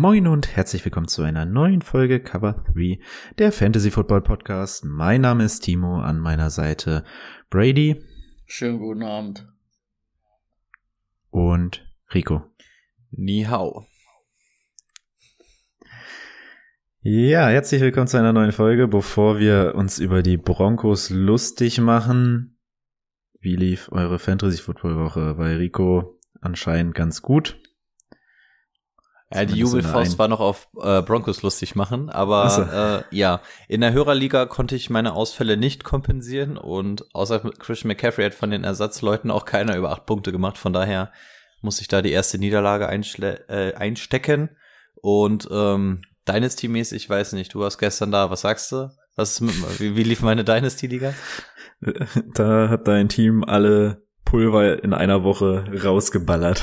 Moin und herzlich willkommen zu einer neuen Folge Cover 3, der Fantasy Football Podcast. Mein Name ist Timo, an meiner Seite Brady Schönen guten Abend. und Rico. Ni hao. Ja, herzlich willkommen zu einer neuen Folge. Bevor wir uns über die Broncos lustig machen, wie lief eure Fantasy Football Woche? Bei Rico anscheinend ganz gut. Ja, die Jubelfaust war noch auf äh, Broncos lustig machen, aber so. äh, ja, in der Hörerliga konnte ich meine Ausfälle nicht kompensieren und außer Christian McCaffrey hat von den Ersatzleuten auch keiner über acht Punkte gemacht, von daher muss ich da die erste Niederlage äh, einstecken und ähm, Dynasty-mäßig, ich weiß nicht, du warst gestern da, was sagst du? Was mit, wie, wie lief meine Dynasty-Liga? Da hat dein Team alle Pulver in einer Woche rausgeballert.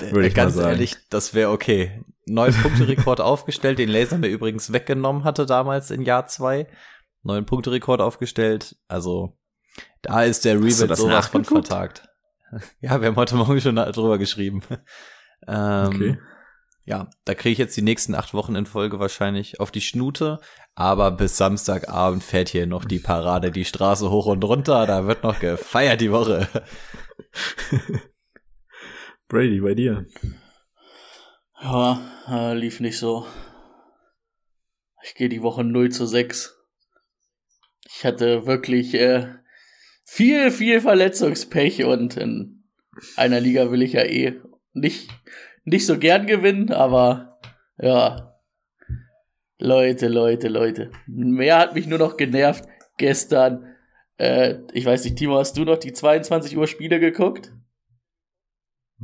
Würde ich Äh, Ganz mal sagen. ehrlich, das wäre okay. Neun Punkte-Rekord aufgestellt, den Laser mir übrigens weggenommen hatte damals in Jahr zwei. Neun Punkte-Rekord aufgestellt. Also, da ist der Rebuild sowas von vertagt. Ja, wir haben heute Morgen schon drüber geschrieben. Ähm, Okay. Ja, da kriege ich jetzt die nächsten acht Wochen in Folge wahrscheinlich auf die Schnute. Aber bis Samstagabend fährt hier noch die Parade die Straße hoch und runter. Da wird noch gefeiert die Woche. Brady, bei dir. Ja, äh, lief nicht so. Ich gehe die Woche 0 zu 6. Ich hatte wirklich äh, viel, viel Verletzungspech und in einer Liga will ich ja eh nicht, nicht so gern gewinnen, aber ja. Leute, Leute, Leute. Mehr hat mich nur noch genervt gestern. Äh, ich weiß nicht, Timo, hast du noch die 22 Uhr Spiele geguckt?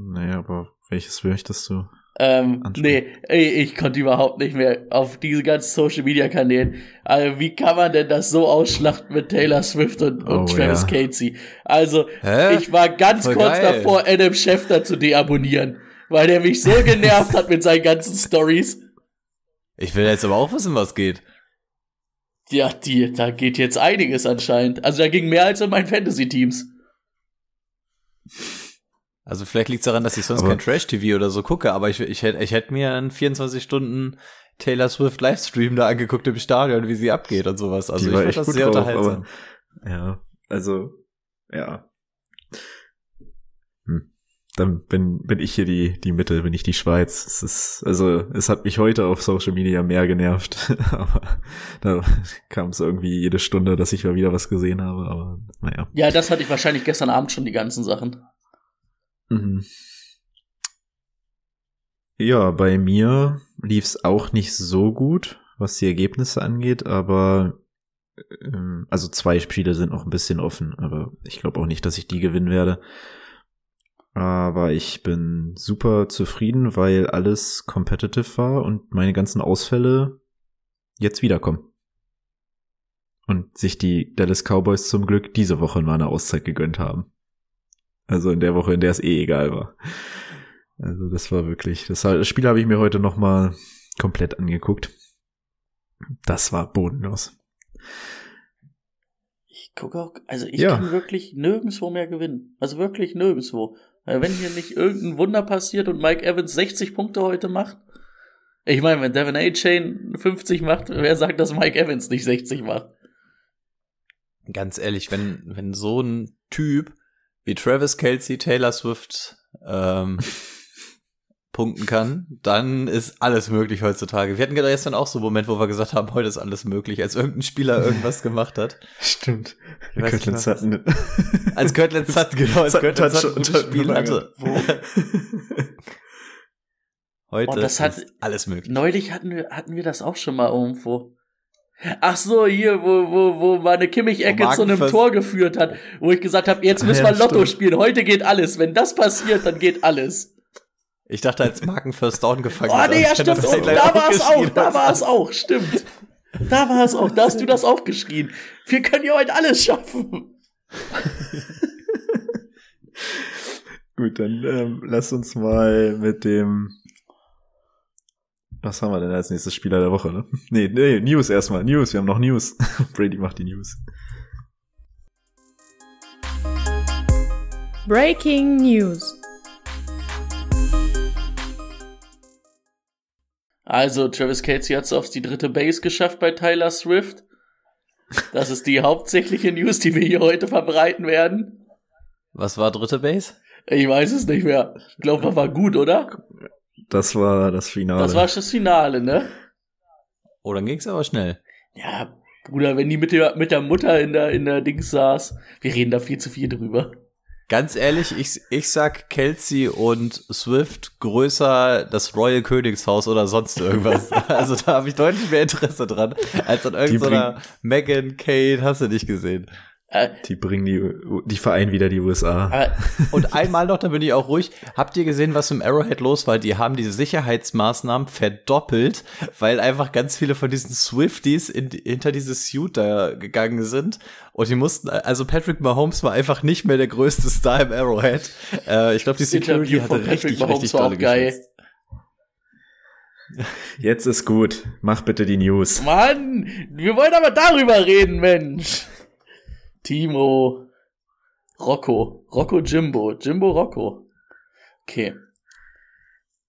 Naja, aber welches möchtest du? Ähm, Ansprechen. nee, ey, ich konnte überhaupt nicht mehr auf diese ganzen Social Media Kanälen. Also, wie kann man denn das so ausschlachten mit Taylor Swift und, und Oh, Travis ja. Casey? Also, Hä? ich war ganz Voll kurz geil. davor, Adam Schefter zu deabonnieren, weil der mich so genervt hat mit seinen ganzen Stories. Ich will jetzt aber auch wissen, was geht. Ja, die, da geht jetzt einiges anscheinend. Also, da ging mehr als in meinen Fantasy-Teams. Also vielleicht liegt es daran, dass ich sonst Aber- kein Trash-TV oder so gucke, aber ich, ich, hätte, ich hätte mir einen 24 Stunden Taylor Swift Livestream da angeguckt im Stadion, wie sie abgeht und sowas. Also ich war fand das sehr drauf, unterhaltsam. aber- Ja, also, ja. Hm. Dann bin, bin ich hier die, die Mitte, bin ich die Schweiz. Es ist, also, es hat mich heute auf Social Media mehr genervt. aber da kam es irgendwie jede Stunde, dass ich mal wieder was gesehen habe, aber naja. Ja, das hatte ich wahrscheinlich gestern Abend schon, die ganzen Sachen. Mhm. Ja, bei mir lief's auch nicht so gut, was die Ergebnisse angeht, aber ähm, also zwei Spiele sind noch ein bisschen offen, aber ich glaube auch nicht, dass ich die gewinnen werde. Aber ich bin super zufrieden, weil alles competitive war und meine ganzen Ausfälle jetzt wiederkommen. Und sich die Dallas Cowboys zum Glück diese Woche mal eine Auszeit gegönnt haben. Also in der Woche, in der es eh egal war. Also das war wirklich, das, das Spiel habe ich mir heute noch mal komplett angeguckt. Das war bodenlos. Ich gucke auch, also ich Ja. kann wirklich nirgendwo mehr gewinnen. Also wirklich nirgendwo. Weil Wenn hier nicht irgendein Wunder passiert und Mike Evans 60 Punkte heute macht. Ich meine, wenn Devin A. Chain 50 macht, wer sagt, dass Mike Evans nicht 60 macht? Ganz ehrlich, wenn, wenn so ein Typ wie Travis Kelsey, Taylor Swift ähm, punkten kann, dann ist alles möglich heutzutage. Wir hatten gerade gestern auch so einen Moment, wo wir gesagt haben, heute ist alles möglich, als irgendein Spieler irgendwas gemacht hat. Stimmt. Kirtland was Sutton. Als Kirtland Sutton, genau, als Kirtland Sutton ein Spiel hatte. Heute Und das hat- ist alles möglich. Neulich hatten wir, hatten wir das auch schon mal irgendwo. Ach so, hier, wo, wo, wo meine Kimmich-Ecke zu einem Tor geführt hat, wo ich gesagt habe, jetzt müssen Ja, wir Lotto stimmt. spielen, heute geht alles. Wenn das passiert, dann geht alles. Ich dachte, als Marken First Down gefangen Oh nee, ja, stimmt. gleich da war es auch, da war es auch, stimmt. Da war es auch, da hast du das auch geschrien. Wir können ja heute alles schaffen. Gut, dann ähm, lass uns mal mit dem. Was haben wir denn als nächstes Spieler der Woche, ne? Nee, nee, News erstmal. News, wir haben noch News. Brady macht die News. Breaking News. Also, Travis Kelsey hat es auf die dritte Base geschafft bei Tyler Swift. Das ist die hauptsächliche News, die wir hier heute verbreiten werden. Was war dritte Base? Ich weiß es nicht mehr. Ich glaube, das war gut, oder? Das war das Finale. Das war das Finale, ne? Oh, dann ging's aber schnell. Ja, Bruder, wenn die mit der, mit der Mutter in der, in der Dings saß, wir reden da viel zu viel drüber. Ganz ehrlich, ich, ich sag Kelsey und Swift größer das Royal Königshaus oder sonst irgendwas. also da habe ich deutlich mehr Interesse dran, als an irgendeiner Megan, Kate, hast du nicht gesehen. Äh, die bringen die, die vereinen wieder die USA. aber Und einmal noch, da bin ich auch ruhig. Habt ihr gesehen, was im Arrowhead los war? Die haben diese Sicherheitsmaßnahmen verdoppelt, weil einfach ganz viele von diesen Swifties in, hinter dieses Suit da gegangen sind. Und die mussten, also Patrick Mahomes war einfach nicht mehr der größte Star im Arrowhead. Äh, ich glaube, die Security hatte Patrick richtig, Mahomes richtig war auch geil. Jetzt ist gut. Mach bitte die News. Mann, wir wollen aber darüber reden, Mensch. Timo. Rocco. Rocco Jimbo. Jimbo Rocco. Okay.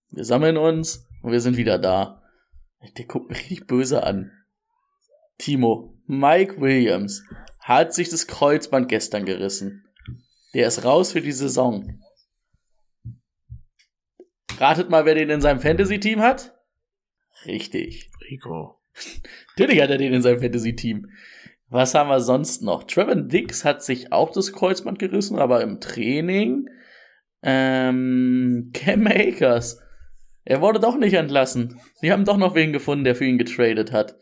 Wir sammeln uns und wir sind wieder da. Der guckt mich richtig böse an. Timo. Mike Williams hat sich das Kreuzband gestern gerissen. Der ist raus für die Saison. Ratet mal, wer den in seinem Fantasy-Team hat? Richtig. Rico. Natürlich hat er den in seinem Fantasy-Team. Was haben wir sonst noch? Trevor Dix hat sich auch das Kreuzband gerissen, aber im Training. Ähm, Cam Akers. Er wurde doch nicht entlassen. Sie haben doch noch wen gefunden, der für ihn getradet hat.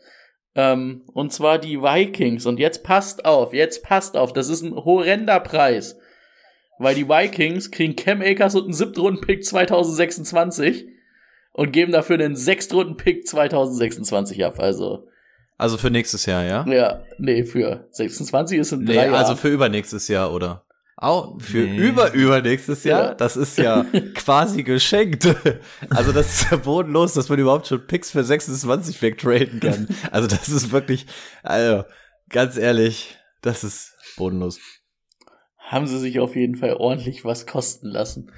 Ähm, und zwar die Vikings. Und jetzt passt auf, jetzt passt auf. Das ist ein horrender Preis. Weil die Vikings kriegen Cam Akers und einen Siebtrunden-Pick 2026 und geben dafür einen Sechstrunden-Pick 2026 ab. Also, Also für nächstes Jahr, ja? ja, nee, für 26 ist in Nee, drei Jahren. also für übernächstes Jahr, oder? Auch für Nee. über übernächstes Jahr? Ja. Das ist ja quasi geschenkt. Also das ist ja bodenlos, dass man überhaupt schon Picks für 26 wegtraden kann. Also das ist wirklich, also ganz ehrlich, das ist bodenlos. haben sie sich auf jeden Fall ordentlich was kosten lassen.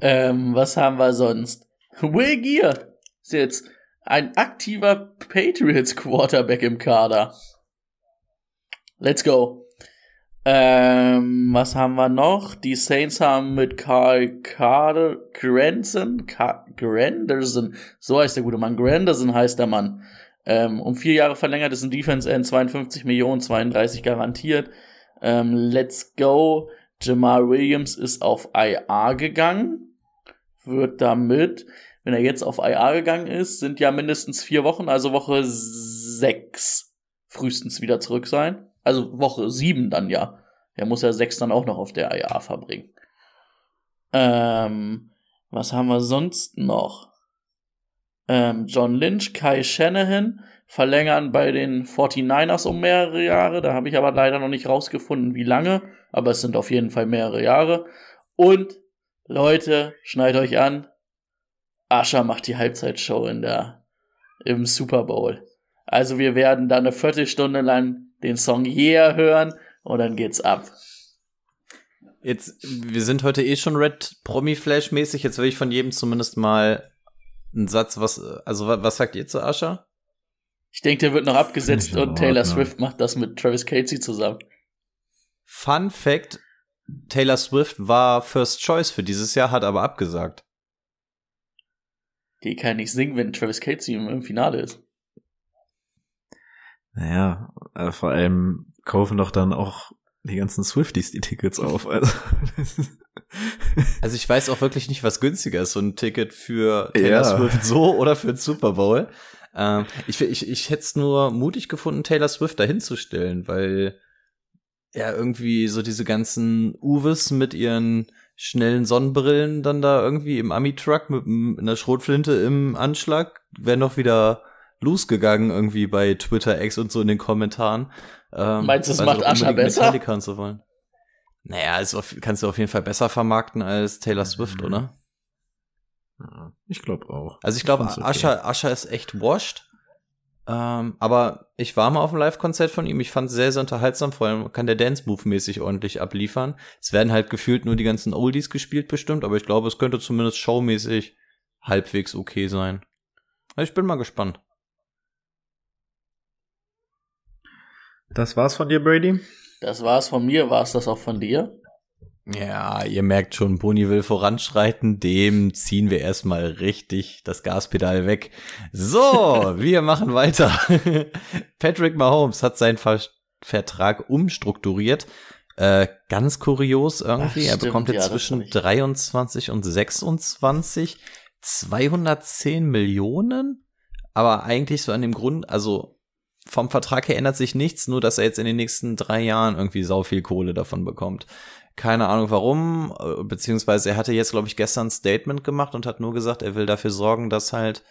Ähm, was haben wir sonst? Will Gear ist jetzt ein aktiver Patriots Quarterback im Kader. Let's go. Ähm, was haben wir noch? Die Saints haben mit Carl Carter Granson, Car Granderson, so heißt der gute Mann, Granderson heißt der Mann, ähm, um vier Jahre verlängert, ist ein Defense End, 52 Millionen, 32 garantiert. Ähm, let's go. Jamal Williams ist auf IR gegangen. Wird damit, wenn er jetzt auf IR gegangen ist, sind ja mindestens vier Wochen, also Woche sechs frühestens wieder zurück sein. Also Woche sieben dann ja. Er muss ja sechs dann auch noch auf der IR verbringen. Ähm, was haben wir sonst noch? Ähm, John Lynch, Kai Shanahan verlängern bei den 49ers um mehrere Jahre. Da habe ich aber leider noch nicht rausgefunden, wie lange. Aber es sind auf jeden Fall mehrere Jahre. Und Leute, schneid euch an. Ascher macht die Halbzeitshow in der, im Super Bowl. Also wir werden da eine Viertelstunde lang den Song Yeah hören und dann geht's ab. Jetzt, wir sind heute eh schon Red Promi Flash mäßig. Jetzt will ich von jedem zumindest mal einen Satz, was, also wa- was sagt ihr zu Ascher? Ich denke, der wird noch abgesetzt und Taylor. Swift macht das mit Travis Casey zusammen. Fun Fact: Taylor Swift war First Choice für dieses Jahr, hat aber abgesagt. Die kann nicht singen, wenn Travis Casey im, im Finale ist. Naja, äh, vor allem kaufen doch dann auch die ganzen Swifties die Tickets auf. Also, Also ich weiß auch wirklich nicht, was günstiger ist, so ein Ticket für Taylor Ja. Swift so oder für den Super Bowl. Ähm, ich ich, ich hätte es nur mutig gefunden, Taylor Swift dahin zu stellen, weil ja irgendwie so diese ganzen Uves mit ihren schnellen Sonnenbrillen dann da irgendwie im Ami-Truck mit einer Schrotflinte im Anschlag, wäre noch wieder losgegangen irgendwie bei Twitter X und so in den Kommentaren. Ähm, Meinst du, es macht Ascher besser? Metallica und so wollen. Naja, es kannst du auf jeden Fall besser vermarkten als Taylor Swift, mhm. oder? Ich glaube auch. Also ich glaube, okay. Ascher, Ascher ist echt washed. Ähm, aber ich war mal auf einem Live-Konzert von ihm. Ich fand es sehr, sehr unterhaltsam. Vor allem kann der Dance-Move-mäßig ordentlich abliefern. Es werden halt gefühlt nur die ganzen Oldies gespielt bestimmt, aber ich glaube, es könnte zumindest showmäßig halbwegs okay sein. Also ich bin mal gespannt. Das war's von dir, Brady? Das war's von mir. War's das auch von dir? Ja, ihr merkt schon, Boni will voranschreiten, dem ziehen wir erstmal richtig das Gaspedal weg. So, wir machen weiter. Patrick Mahomes hat seinen Ver Vertrag umstrukturiert. Äh, ganz kurios irgendwie. Ach, stimmt, er bekommt jetzt ja, zwischen 23 und 26 210 Millionen. Aber eigentlich so an dem Grund, also vom Vertrag her ändert sich nichts, nur dass er jetzt in den nächsten drei Jahren irgendwie sau viel Kohle davon bekommt. Keine Ahnung warum, äh, beziehungsweise er hatte jetzt, glaube ich, gestern ein Statement gemacht und hat nur gesagt, er will dafür sorgen, dass halt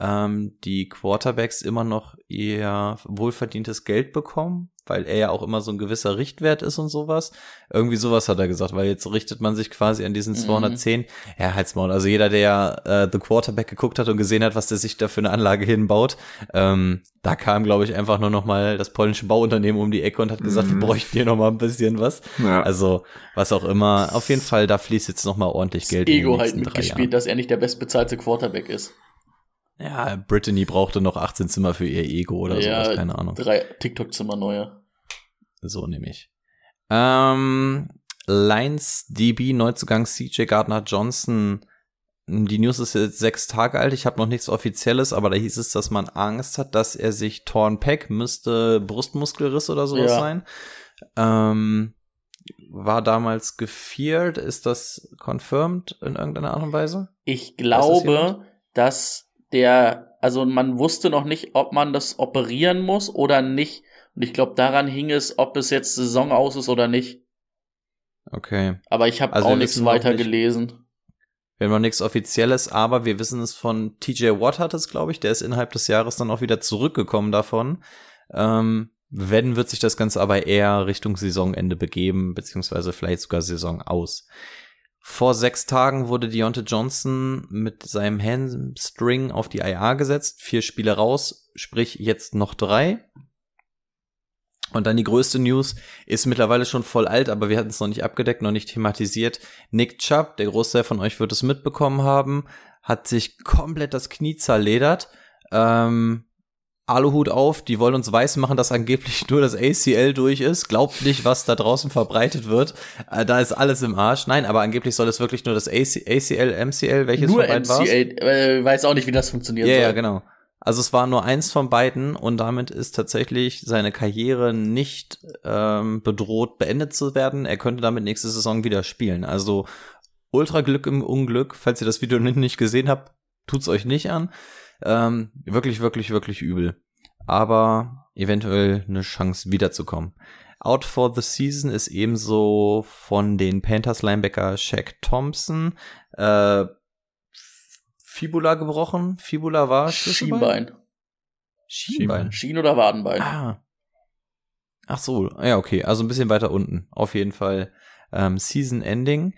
ähm, die Quarterbacks immer noch ihr wohlverdientes Geld bekommen, weil er ja auch immer so ein gewisser Richtwert ist und sowas. Irgendwie sowas hat er gesagt, weil jetzt richtet man sich quasi an diesen 210. Mhm. Ja, halt's mal. Also jeder, der äh, The Quarterback geguckt hat und gesehen hat, was der sich da für eine Anlage hinbaut, ähm, da kam, glaube ich, einfach nur noch mal das polnische Bauunternehmen um die Ecke und hat gesagt, mhm. wir bräuchten hier noch mal ein bisschen was. Ja. Also, was auch immer. Auf jeden Fall, da fließt jetzt noch mal ordentlich Geld. Das Ego halt mitgespielt, dass er nicht der bestbezahlte Quarterback ist. Ja, Brittany brauchte noch 18 Zimmer für ihr Ego oder ja, sowas, keine Ahnung. Drei TikTok-Zimmer neue. So nehme ich. Ähm, Lines DB Neuzugang CJ Gardner Johnson. Die News ist jetzt sechs Tage alt. Ich habe noch nichts Offizielles, aber da hieß es, dass man Angst hat, dass er sich Torn Pack müsste Brustmuskelriss oder sowas ja. sein. Ähm, war damals gefeared. Ist das confirmed in irgendeiner Art und Weise? Ich glaube, dass der, also man wusste noch nicht, ob man das operieren muss oder nicht. Und ich glaube, daran hing es, ob es jetzt Saison aus ist oder nicht. Okay. Aber ich habe also auch nichts weiter nicht, gelesen. Wir haben noch nichts Offizielles, aber wir wissen es von TJ Watt hat es, glaube ich. Der ist innerhalb des Jahres dann auch wieder zurückgekommen davon. Ähm, wenn, wird sich das Ganze aber eher Richtung Saisonende begeben, beziehungsweise vielleicht sogar Saison aus. Vor sechs Tagen wurde Deontay Johnson mit seinem Hamstring auf die IA gesetzt. Vier Spiele raus, sprich jetzt noch drei. Und dann die größte News ist mittlerweile schon voll alt, aber wir hatten es noch nicht abgedeckt, noch nicht thematisiert. Nick Chubb, der Großteil von euch wird es mitbekommen haben, hat sich komplett das Knie zerledert. Ähm, Aluhut auf, die wollen uns weiß machen, dass angeblich nur das ACL durch ist. Glaubt nicht, was da draußen verbreitet wird. Äh, da ist alles im Arsch. Nein, aber angeblich soll es wirklich nur das AC ACL, MCL, welches nur von beiden war? Äh, weiß auch nicht, wie das funktioniert. Ja, ja, genau. Also es war nur eins von beiden und damit ist tatsächlich seine Karriere nicht ähm, bedroht, beendet zu werden. Er könnte damit nächste Saison wieder spielen. Also ultra Glück im Unglück. Falls ihr das Video nicht gesehen habt, tut's euch nicht an. Ähm, wirklich, wirklich, wirklich übel. Aber eventuell eine Chance wiederzukommen. Out for the season ist ebenso von den Panthers Linebacker Shaq Thompson. Äh, Fibula gebrochen. Fibula war Schienbein. Schienbein. Schien oder Wadenbein. Ah. Ach so, ja, okay. Also ein bisschen weiter unten. Auf jeden Fall ähm, Season Ending.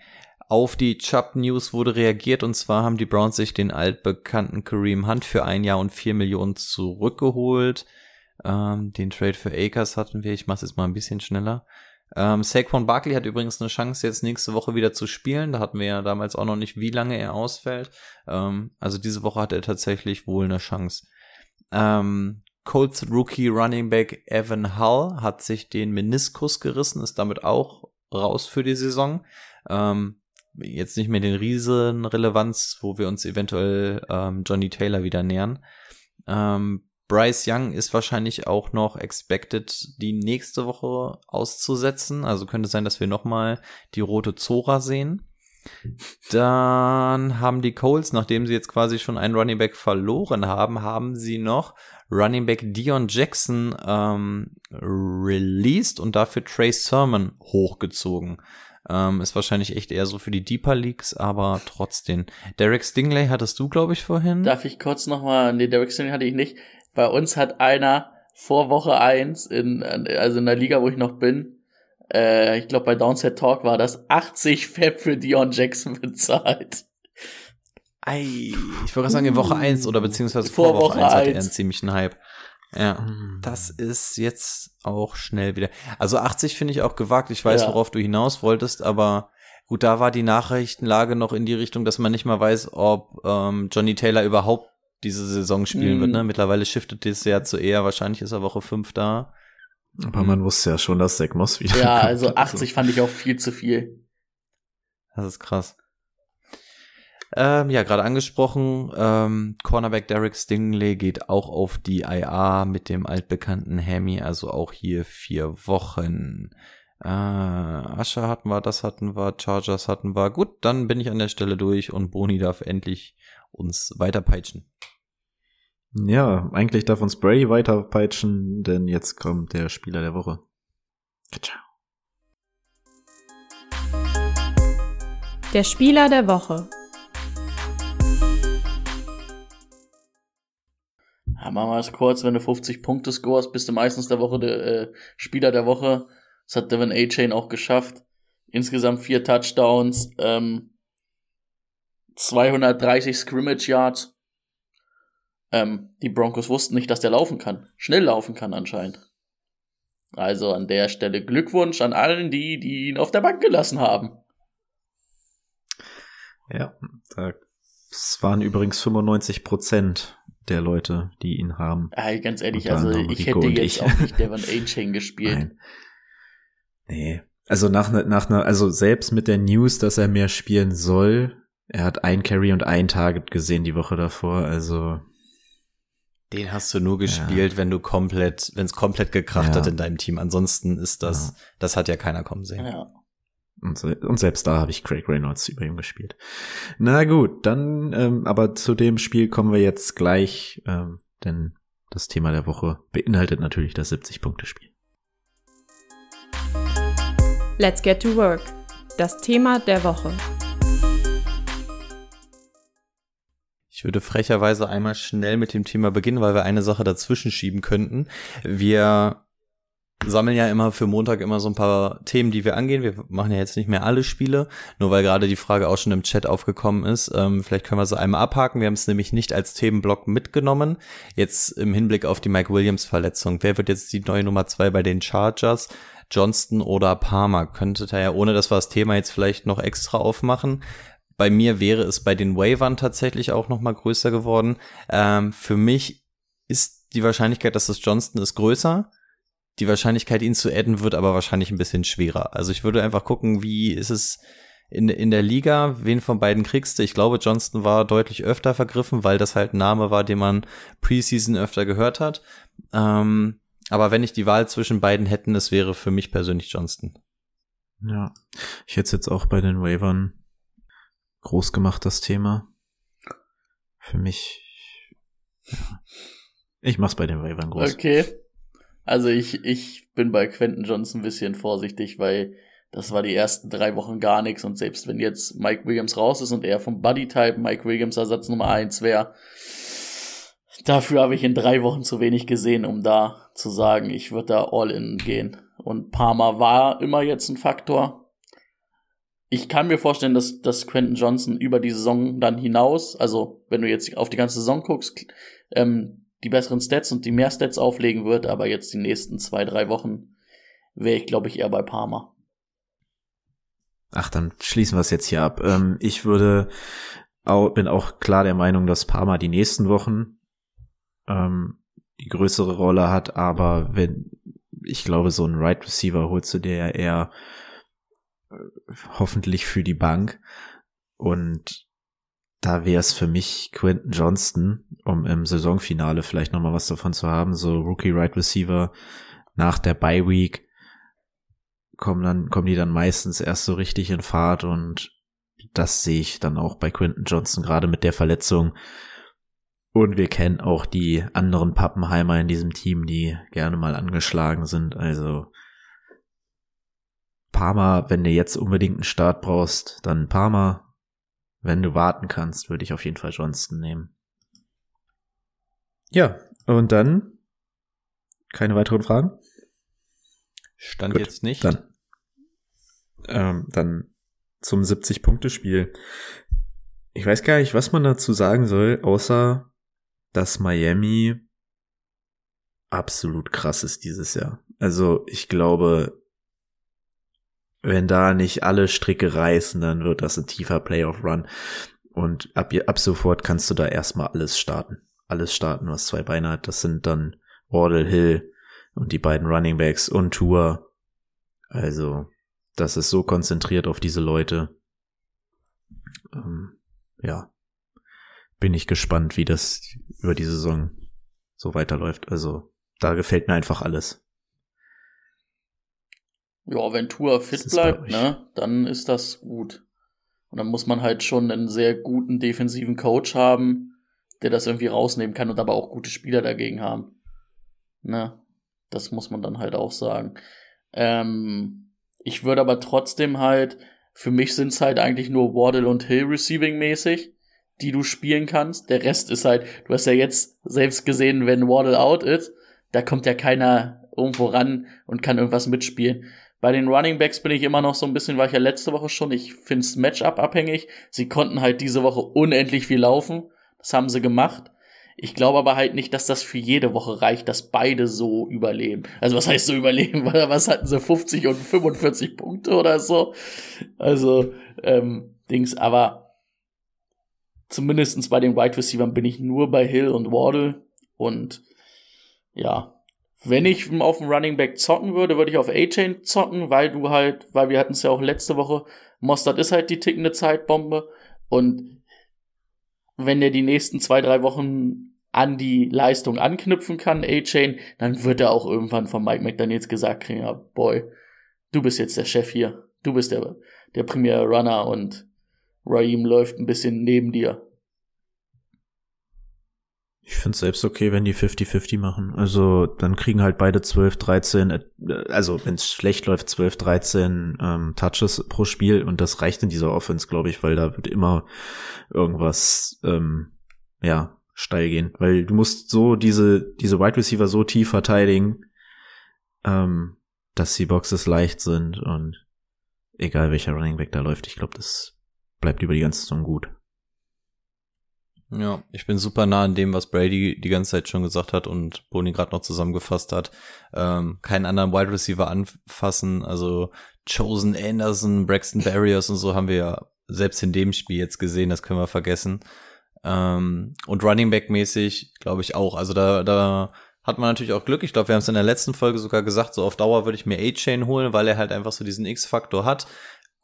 Auf die Chubb News wurde reagiert und zwar haben die Browns sich den altbekannten Kareem Hunt für ein Jahr und vier Millionen zurückgeholt. Ähm, den Trade für Akers hatten wir. Ich mache es jetzt mal ein bisschen schneller. Ähm, Saquon Barkley hat übrigens eine Chance, jetzt nächste Woche wieder zu spielen. Da hatten wir ja damals auch noch nicht, wie lange er ausfällt. Ähm, also diese Woche hat er tatsächlich wohl eine Chance. Ähm, Colts Rookie Running Back Evan Hull hat sich den Meniskus gerissen, ist damit auch raus für die Saison. Ähm, jetzt nicht mehr den riesen Relevanz, wo wir uns eventuell ähm, Johnny Taylor wieder nähern. Ähm, Bryce Young ist wahrscheinlich auch noch expected, die nächste Woche auszusetzen. Also könnte sein, dass wir nochmal die rote Zora sehen. Dann haben die Coles, nachdem sie jetzt quasi schon einen Running Back verloren haben, haben sie noch Running Back Dion Jackson ähm, released und dafür Trey Sermon hochgezogen. Ähm, ist wahrscheinlich echt eher so für die Deeper Leagues, aber trotzdem. Derek Stingley hattest du, glaube ich, vorhin. Darf ich kurz nochmal, nee, Derek Stingley hatte ich nicht. Bei uns hat einer vor Woche eins in, also in der Liga, wo ich noch bin, äh, ich glaube bei Downset Talk war das 80 Fab für Dion Jackson bezahlt. Ei, ich wollte sagen, in Woche 1 oder beziehungsweise Vor vor, Woche Woche 1 hatte er 1. einen ziemlichen Hype. Ja, das ist jetzt auch schnell wieder. Also 80 finde ich auch gewagt. Ich weiß, Ja. worauf du hinaus wolltest, aber gut, da war die Nachrichtenlage noch in die Richtung, dass man nicht mal weiß, ob ähm, Johnny Taylor überhaupt diese Saison spielen Mhm. wird. Ne? Mittlerweile shiftet es ja zu eher, wahrscheinlich ist er Woche 5 da. Aber man wusste ja schon, dass Zach Moss wieder Ja, kommt. also 80 fand ich auch viel zu viel. Das ist krass. Ähm, ja, gerade angesprochen, ähm, Cornerback Derek Stingley geht auch auf die IA mit dem altbekannten Hammy, also auch hier vier Wochen. Äh, Ascher hatten wir, das hatten wir, Chargers hatten wir. Gut, dann bin ich an der Stelle durch und Boni darf endlich uns weiterpeitschen. Ja, eigentlich darf uns Brady weiterpeitschen, denn jetzt kommt der Spieler der Woche. Ciao. Der Spieler der Woche. Ja, machen wir es kurz, wenn du 50 Punkte scorest, bist du meistens der Woche der äh, Spieler der Woche. Das hat Devin A-Chain auch geschafft. Insgesamt vier Touchdowns, ähm, 230 Scrimmage Yards. Ähm, die Broncos wussten nicht, dass der laufen kann. Schnell laufen kann anscheinend. Also an der Stelle Glückwunsch an allen die, die ihn auf der Bank gelassen haben. Ja, da, es waren übrigens 95 Prozent der Leute, die ihn haben. Ey, ganz ehrlich, also ich Rico hätte jetzt ich. auch nicht Devin A-Chain gespielt. Nein. Nee. Also nach ne- nach einer, also selbst mit der News, dass er mehr spielen soll, er hat ein Carry und ein Target gesehen die Woche davor, also Den hast du nur gespielt, wenn du komplett, wenn es komplett gekracht Ja. hat in deinem Team. Ansonsten ist das, Ja. das hat ja keiner kommen sehen. Ja. Und, und selbst da habe ich Craig Reynolds über ihm gespielt. Na gut, dann, ähm, aber zu dem Spiel kommen wir jetzt gleich, ähm, denn das Thema der Woche beinhaltet natürlich das 70-Punkte-Spiel. Let's get to work. Das Thema der Woche. Ich würde frecherweise einmal schnell mit dem Thema beginnen, weil wir eine Sache dazwischen schieben könnten. Wir sammeln ja immer für Montag immer so ein paar Themen, die wir angehen. Wir machen ja jetzt nicht mehr alle Spiele, nur weil gerade die Frage auch schon im Chat aufgekommen ist. Ähm, vielleicht können wir sie einmal abhaken. Wir haben es nämlich nicht als Themenblock mitgenommen. Jetzt im Hinblick auf die Mike Williams Verletzung. Wer wird jetzt die neue Nummer zwei bei den Chargers? Johnston oder Palmer? Könnte da ja, ohne dass wir das Thema jetzt vielleicht noch extra aufmachen. Bei mir wäre es bei den Wavern tatsächlich auch noch mal größer geworden. Ähm, für mich ist die Wahrscheinlichkeit, dass es Johnston ist, größer. Die Wahrscheinlichkeit, ihn zu adden, wird aber wahrscheinlich ein bisschen schwerer. Also ich würde einfach gucken, wie ist es in, in der Liga, wen von beiden kriegst du? Ich glaube, Johnston war deutlich öfter vergriffen, weil das halt ein Name war, den man Preseason öfter gehört hat. Ähm, aber wenn ich die Wahl zwischen beiden hätten, es wäre für mich persönlich Johnston. Ja, ich hätte es jetzt auch bei den Wavern groß gemacht, das Thema. Für mich, ja. ich mach's bei den Wavern groß. Okay. Also ich, ich bin bei Quentin Johnson ein bisschen vorsichtig, weil das war die ersten drei Wochen gar nichts und selbst wenn jetzt Mike Williams raus ist und er vom Buddy-Type Mike Williams Ersatz Nummer eins wäre, dafür habe ich in drei Wochen zu wenig gesehen, um da zu sagen, ich würde da all in gehen. Und Palmer war immer jetzt ein Faktor. Ich kann mir vorstellen, dass, dass Quentin Johnson über die Saison dann hinaus, also wenn du jetzt auf die ganze Saison guckst, ähm, die besseren Stats und die mehr Stats auflegen wird, aber jetzt die nächsten zwei, drei Wochen wäre ich, glaube ich, eher bei Parma. Ach, dann schließen wir es jetzt hier ab. Ähm, ich würde, auch, bin auch klar der Meinung, dass Parma die nächsten Wochen ähm, die größere Rolle hat, aber wenn, ich glaube, so ein Right Receiver holst du dir ja eher äh, hoffentlich für die Bank und da wäre es für mich Quentin Johnston, um im Saisonfinale vielleicht nochmal was davon zu haben, so Rookie Right Receiver nach der Bye Week kommen dann, kommen die dann meistens erst so richtig in Fahrt und das sehe ich dann auch bei Quentin Johnson, gerade mit der Verletzung. Und wir kennen auch die anderen Pappenheimer in diesem Team, die gerne mal angeschlagen sind. Also Parma, wenn du jetzt unbedingt einen Start brauchst, dann Parma. Wenn du warten kannst, würde ich auf jeden Fall Johnston nehmen. Ja, und dann keine weiteren Fragen? Stand Gut, jetzt nicht. Dann, ähm, dann zum 70-Punkte-Spiel. Ich weiß gar nicht, was man dazu sagen soll, außer dass Miami absolut krass ist dieses Jahr. Also ich glaube, wenn da nicht alle Stricke reißen, dann wird das ein tiefer Playoff-Run. Und ab, ab sofort kannst du da erstmal alles starten. Alles starten, was zwei Beine hat. Das sind dann Wardle Hill und die beiden Running Backs und Tour. Also, das ist so konzentriert auf diese Leute. Ähm, ja. Bin ich gespannt, wie das über die Saison so weiterläuft. Also, da gefällt mir einfach alles. Ja, wenn Tour fit bleibt, ne, dann ist das gut. Und dann muss man halt schon einen sehr guten defensiven Coach haben, der das irgendwie rausnehmen kann und aber auch gute Spieler dagegen haben. Ne, das muss man dann halt auch sagen. Ähm, ich würde aber trotzdem halt, für mich sind es halt eigentlich nur Wardle und Hill receiving mäßig, die du spielen kannst. Der Rest ist halt, du hast ja jetzt selbst gesehen, wenn Wardle out ist, da kommt ja keiner irgendwo ran und kann irgendwas mitspielen. Bei den Running Backs bin ich immer noch so ein bisschen, war ich ja letzte Woche schon, ich finde es Matchup abhängig. Sie konnten halt diese Woche unendlich viel laufen. Das haben sie gemacht. Ich glaube aber halt nicht, dass das für jede Woche reicht, dass beide so überleben. Also was heißt so überleben? Was hatten sie? 50 und 45 Punkte oder so? Also, ähm, Dings, aber zumindestens bei den Wide Receivers bin ich nur bei Hill und Wardle und ja, wenn ich auf dem Running Back zocken würde, würde ich auf A-Chain zocken, weil du halt, weil wir hatten es ja auch letzte Woche, Mostert ist halt die tickende Zeitbombe und wenn er die nächsten zwei, drei Wochen an die Leistung anknüpfen kann, A-Chain, dann wird er auch irgendwann von Mike McDaniels gesagt kriegen, ja, boy, du bist jetzt der Chef hier, du bist der, der Premier Runner und Raheem läuft ein bisschen neben dir. Ich finde selbst okay, wenn die 50-50 machen. Also dann kriegen halt beide 12, 13, äh, also wenn es schlecht läuft, 12, 13 ähm, Touches pro Spiel und das reicht in dieser Offense, glaube ich, weil da wird immer irgendwas, ähm, ja, steil gehen. Weil du musst so diese, diese Wide Receiver so tief verteidigen, ähm, dass die Boxes leicht sind und egal welcher Running Back da läuft, ich glaube, das bleibt über die ganze Saison gut. Ja, ich bin super nah an dem, was Brady die ganze Zeit schon gesagt hat und Boni gerade noch zusammengefasst hat. Ähm, keinen anderen Wide Receiver anfassen. Also Chosen Anderson, Braxton Barriers und so haben wir ja selbst in dem Spiel jetzt gesehen. Das können wir vergessen. Ähm, und Running Back mäßig glaube ich auch. Also da, da hat man natürlich auch Glück. Ich glaube, wir haben es in der letzten Folge sogar gesagt, so auf Dauer würde ich mir A-Chain holen, weil er halt einfach so diesen X-Faktor hat.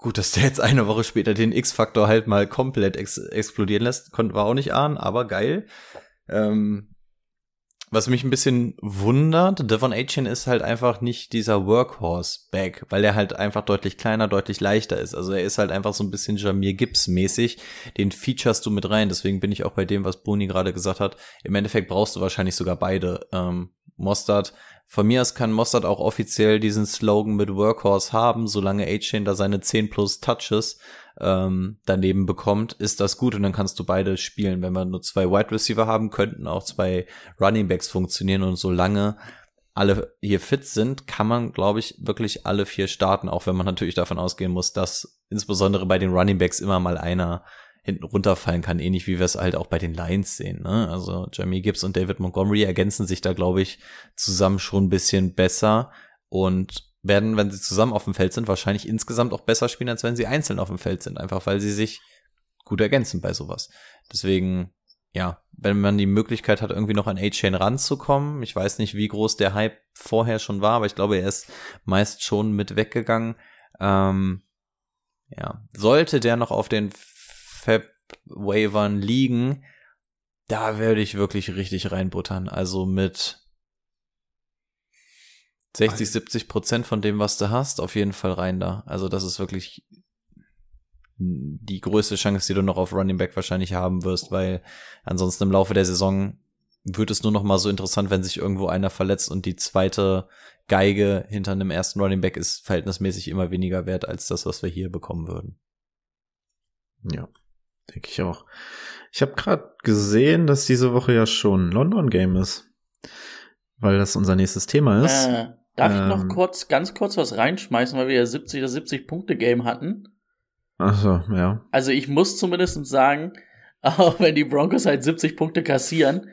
Gut, dass der jetzt eine Woche später den X-Faktor halt mal komplett ex explodieren lässt, konnten wir auch nicht ahnen, aber geil. Ähm, was mich ein bisschen wundert, Devon Aitchen ist halt einfach nicht dieser Workhorse-Back, weil er halt einfach deutlich kleiner, deutlich leichter ist. Also er ist halt einfach so ein bisschen Jamir Gibbs-mäßig. Den featurest du mit rein. Deswegen bin ich auch bei dem, was Boni gerade gesagt hat. Im Endeffekt brauchst du wahrscheinlich sogar beide. Ähm, Mostard von mir aus kann Mossad auch offiziell diesen Slogan mit Workhorse haben, solange A-Chain da seine 10 plus Touches ähm, daneben bekommt, ist das gut und dann kannst du beide spielen. Wenn wir nur zwei Wide Receiver haben, könnten auch zwei Running Backs funktionieren und solange alle hier fit sind, kann man, glaube ich, wirklich alle vier starten, auch wenn man natürlich davon ausgehen muss, dass insbesondere bei den Running Backs immer mal einer hinten runterfallen kann, ähnlich wie wir es halt auch bei den Lions sehen. Ne? Also Jamie Gibbs und David Montgomery ergänzen sich da, glaube ich, zusammen schon ein bisschen besser und werden, wenn sie zusammen auf dem Feld sind, wahrscheinlich insgesamt auch besser spielen, als wenn sie einzeln auf dem Feld sind, einfach weil sie sich gut ergänzen bei sowas. Deswegen, ja, wenn man die Möglichkeit hat, irgendwie noch an A-Chain ranzukommen, ich weiß nicht, wie groß der Hype vorher schon war, aber ich glaube, er ist meist schon mit weggegangen. Ähm, ja, sollte der noch auf den Fab-Wavern liegen, da werde ich wirklich richtig reinbuttern. Also mit 60, 70 Prozent von dem, was du hast, auf jeden Fall rein da. Also das ist wirklich die größte Chance, die du noch auf Running Back wahrscheinlich haben wirst, weil ansonsten im Laufe der Saison wird es nur noch mal so interessant, wenn sich irgendwo einer verletzt und die zweite Geige hinter einem ersten Running Back ist verhältnismäßig immer weniger wert als das, was wir hier bekommen würden. Ja, denke ich auch. Ich habe gerade gesehen, dass diese Woche ja schon London Game ist, weil das unser nächstes Thema ist. Äh, darf ich noch Ähm. kurz, ganz kurz was reinschmeißen, weil wir ja 70 oder 70 Punkte Game hatten? Achso, ja. Also ich muss zumindest sagen, auch wenn die Broncos halt 70 Punkte kassieren,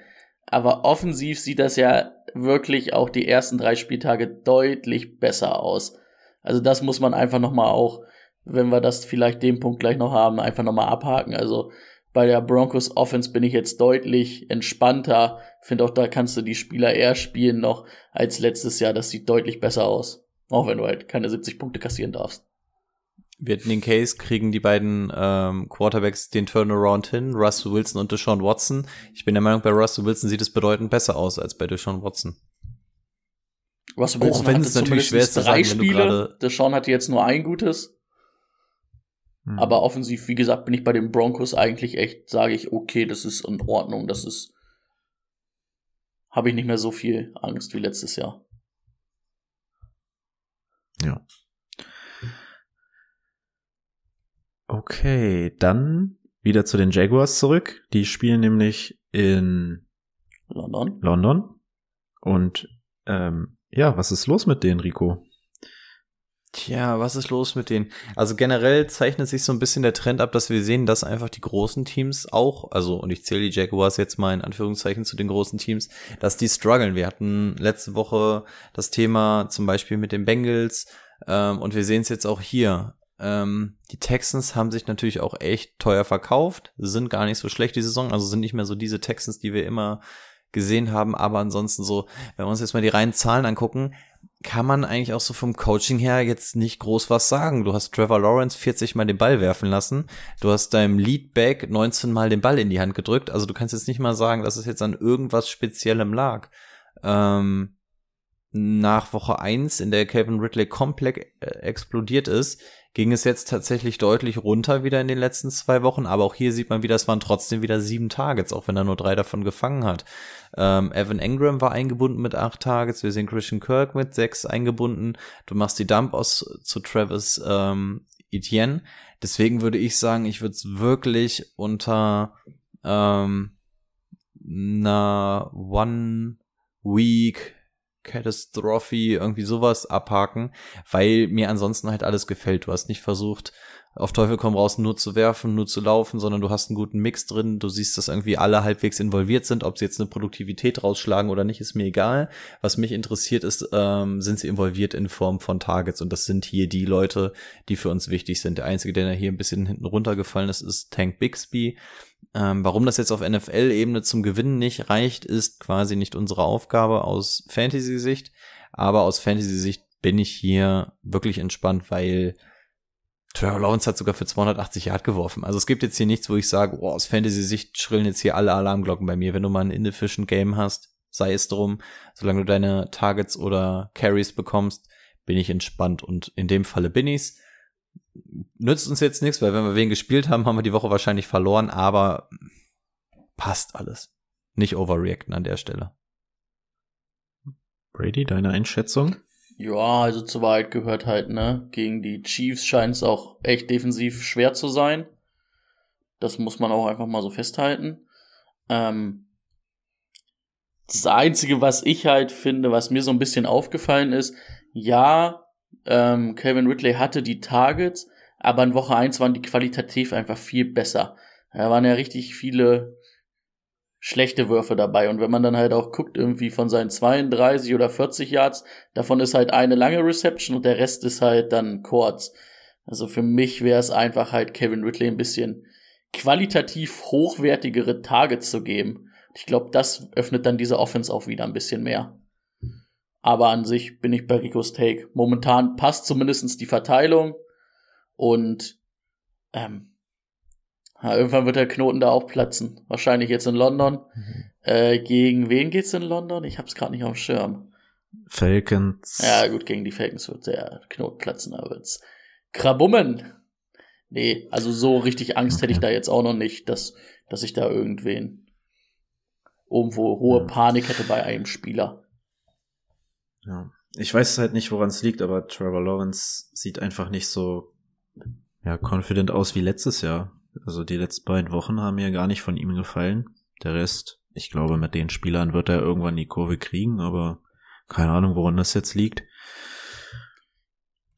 aber offensiv sieht das ja wirklich auch die ersten drei Spieltage deutlich besser aus. Also das muss man einfach noch mal auch, wenn wir das vielleicht den Punkt gleich noch haben, einfach noch mal abhaken. Also bei der Broncos Offense bin ich jetzt deutlich entspannter. Finde auch, da kannst du die Spieler eher spielen noch als letztes Jahr. Das sieht deutlich besser aus. Auch wenn du halt keine 70 Punkte kassieren darfst. Wir hatten den Case, kriegen die beiden ähm, Quarterbacks den Turnaround hin, Russell Wilson und Deshaun Watson. Ich bin der Meinung, bei Russell Wilson sieht es bedeutend besser aus als bei Deshaun Watson. Russell Auch Wilson wenn hatte es natürlich schwer ist drei sagen, wenn Spiele. Deshaun hatte jetzt nur ein gutes. Hm. Aber offensiv, wie gesagt, bin ich bei den Broncos eigentlich echt, sage ich, okay, das ist in Ordnung. Das ist. Habe ich nicht mehr so viel Angst wie letztes Jahr. Ja. Okay, dann wieder zu den Jaguars zurück. Die spielen nämlich in London. London. Und ähm, ja, was ist los mit denen, Rico? Tja, was ist los mit denen? Also generell zeichnet sich so ein bisschen der Trend ab, dass wir sehen, dass einfach die großen Teams auch, also und ich zähle die Jaguars jetzt mal in Anführungszeichen zu den großen Teams, dass die strugglen. Wir hatten letzte Woche das Thema zum Beispiel mit den Bengals ähm, und wir sehen es jetzt auch hier. Ähm, die Texans haben sich natürlich auch echt teuer verkauft, sind gar nicht so schlecht die Saison, also sind nicht mehr so diese Texans, die wir immer gesehen haben, aber ansonsten so, wenn wir uns jetzt mal die reinen Zahlen angucken, kann man eigentlich auch so vom Coaching her jetzt nicht groß was sagen. Du hast Trevor Lawrence 40 mal den Ball werfen lassen. Du hast deinem Leadback 19 mal den Ball in die Hand gedrückt. Also du kannst jetzt nicht mal sagen, dass es jetzt an irgendwas Speziellem lag. Ähm, nach Woche 1, in der Calvin Ridley komplett äh, explodiert ist, ging es jetzt tatsächlich deutlich runter wieder in den letzten zwei Wochen. Aber auch hier sieht man wieder, es waren trotzdem wieder sieben Targets, auch wenn er nur drei davon gefangen hat. Ähm, Evan Engram war eingebunden mit acht Targets. Wir sehen Christian Kirk mit sechs eingebunden. Du machst die Dump aus zu Travis ähm, Etienne. Deswegen würde ich sagen, ich würde es wirklich unter ähm, einer One Week Catastrophe, irgendwie sowas abhaken, weil mir ansonsten halt alles gefällt. Du hast nicht versucht, auf Teufel komm raus nur zu werfen, nur zu laufen, sondern du hast einen guten Mix drin. Du siehst, dass irgendwie alle halbwegs involviert sind. Ob sie jetzt eine Produktivität rausschlagen oder nicht, ist mir egal. Was mich interessiert ist, ähm, sind sie involviert in Form von Targets. Und das sind hier die Leute, die für uns wichtig sind. Der einzige, der hier ein bisschen hinten runtergefallen ist, ist Tank Bixby. Ähm, warum das jetzt auf NFL-Ebene zum Gewinnen nicht reicht, ist quasi nicht unsere Aufgabe aus Fantasy-Sicht. Aber aus Fantasy-Sicht bin ich hier wirklich entspannt, weil Trevor Lawrence hat sogar für 280 Yard geworfen. Also es gibt jetzt hier nichts, wo ich sage, oh, aus Fantasy-Sicht schrillen jetzt hier alle Alarmglocken bei mir. Wenn du mal ein inefficient Game hast, sei es drum, solange du deine Targets oder Carries bekommst, bin ich entspannt. Und in dem Falle bin ich's. Nützt uns jetzt nichts, weil wenn wir wen gespielt haben, haben wir die Woche wahrscheinlich verloren, aber passt alles. Nicht overreacten an der Stelle. Brady, deine Einschätzung? Ja, also zur Wahrheit gehört halt, ne? Gegen die Chiefs scheint es auch echt defensiv schwer zu sein. Das muss man auch einfach mal so festhalten. Ähm, das Einzige, was ich halt finde, was mir so ein bisschen aufgefallen ist, ja, ähm, Calvin Ridley hatte die Targets, aber in Woche 1 waren die qualitativ einfach viel besser. Da waren ja richtig viele schlechte Würfe dabei. Und wenn man dann halt auch guckt, irgendwie von seinen 32 oder 40 Yards, davon ist halt eine lange Reception und der Rest ist halt dann kurz. Also für mich wäre es einfach halt Kevin Ridley ein bisschen qualitativ hochwertigere Targets zu geben. Ich glaube, das öffnet dann diese Offense auch wieder ein bisschen mehr. Aber an sich bin ich bei Ricos Take. Momentan passt zumindest die Verteilung und ähm, ja, irgendwann wird der Knoten da auch platzen. Wahrscheinlich jetzt in London. Äh, gegen wen geht's in London? Ich hab's gerade nicht auf dem Schirm. Falcons. Ja, gut, gegen die Falcons wird der Knoten platzen, aber wird's krabummen. Nee, also so richtig Angst hätte ich da jetzt auch noch nicht, dass, dass ich da irgendwen irgendwo hohe Panik hätte bei einem Spieler. Ja. Ich weiß halt nicht, woran es liegt, aber Trevor Lawrence sieht einfach nicht so ja, confident aus wie letztes Jahr. Also die letzten beiden Wochen haben mir gar nicht von ihm gefallen. Der Rest, ich glaube, mit den Spielern wird er irgendwann die Kurve kriegen, aber keine Ahnung, woran das jetzt liegt.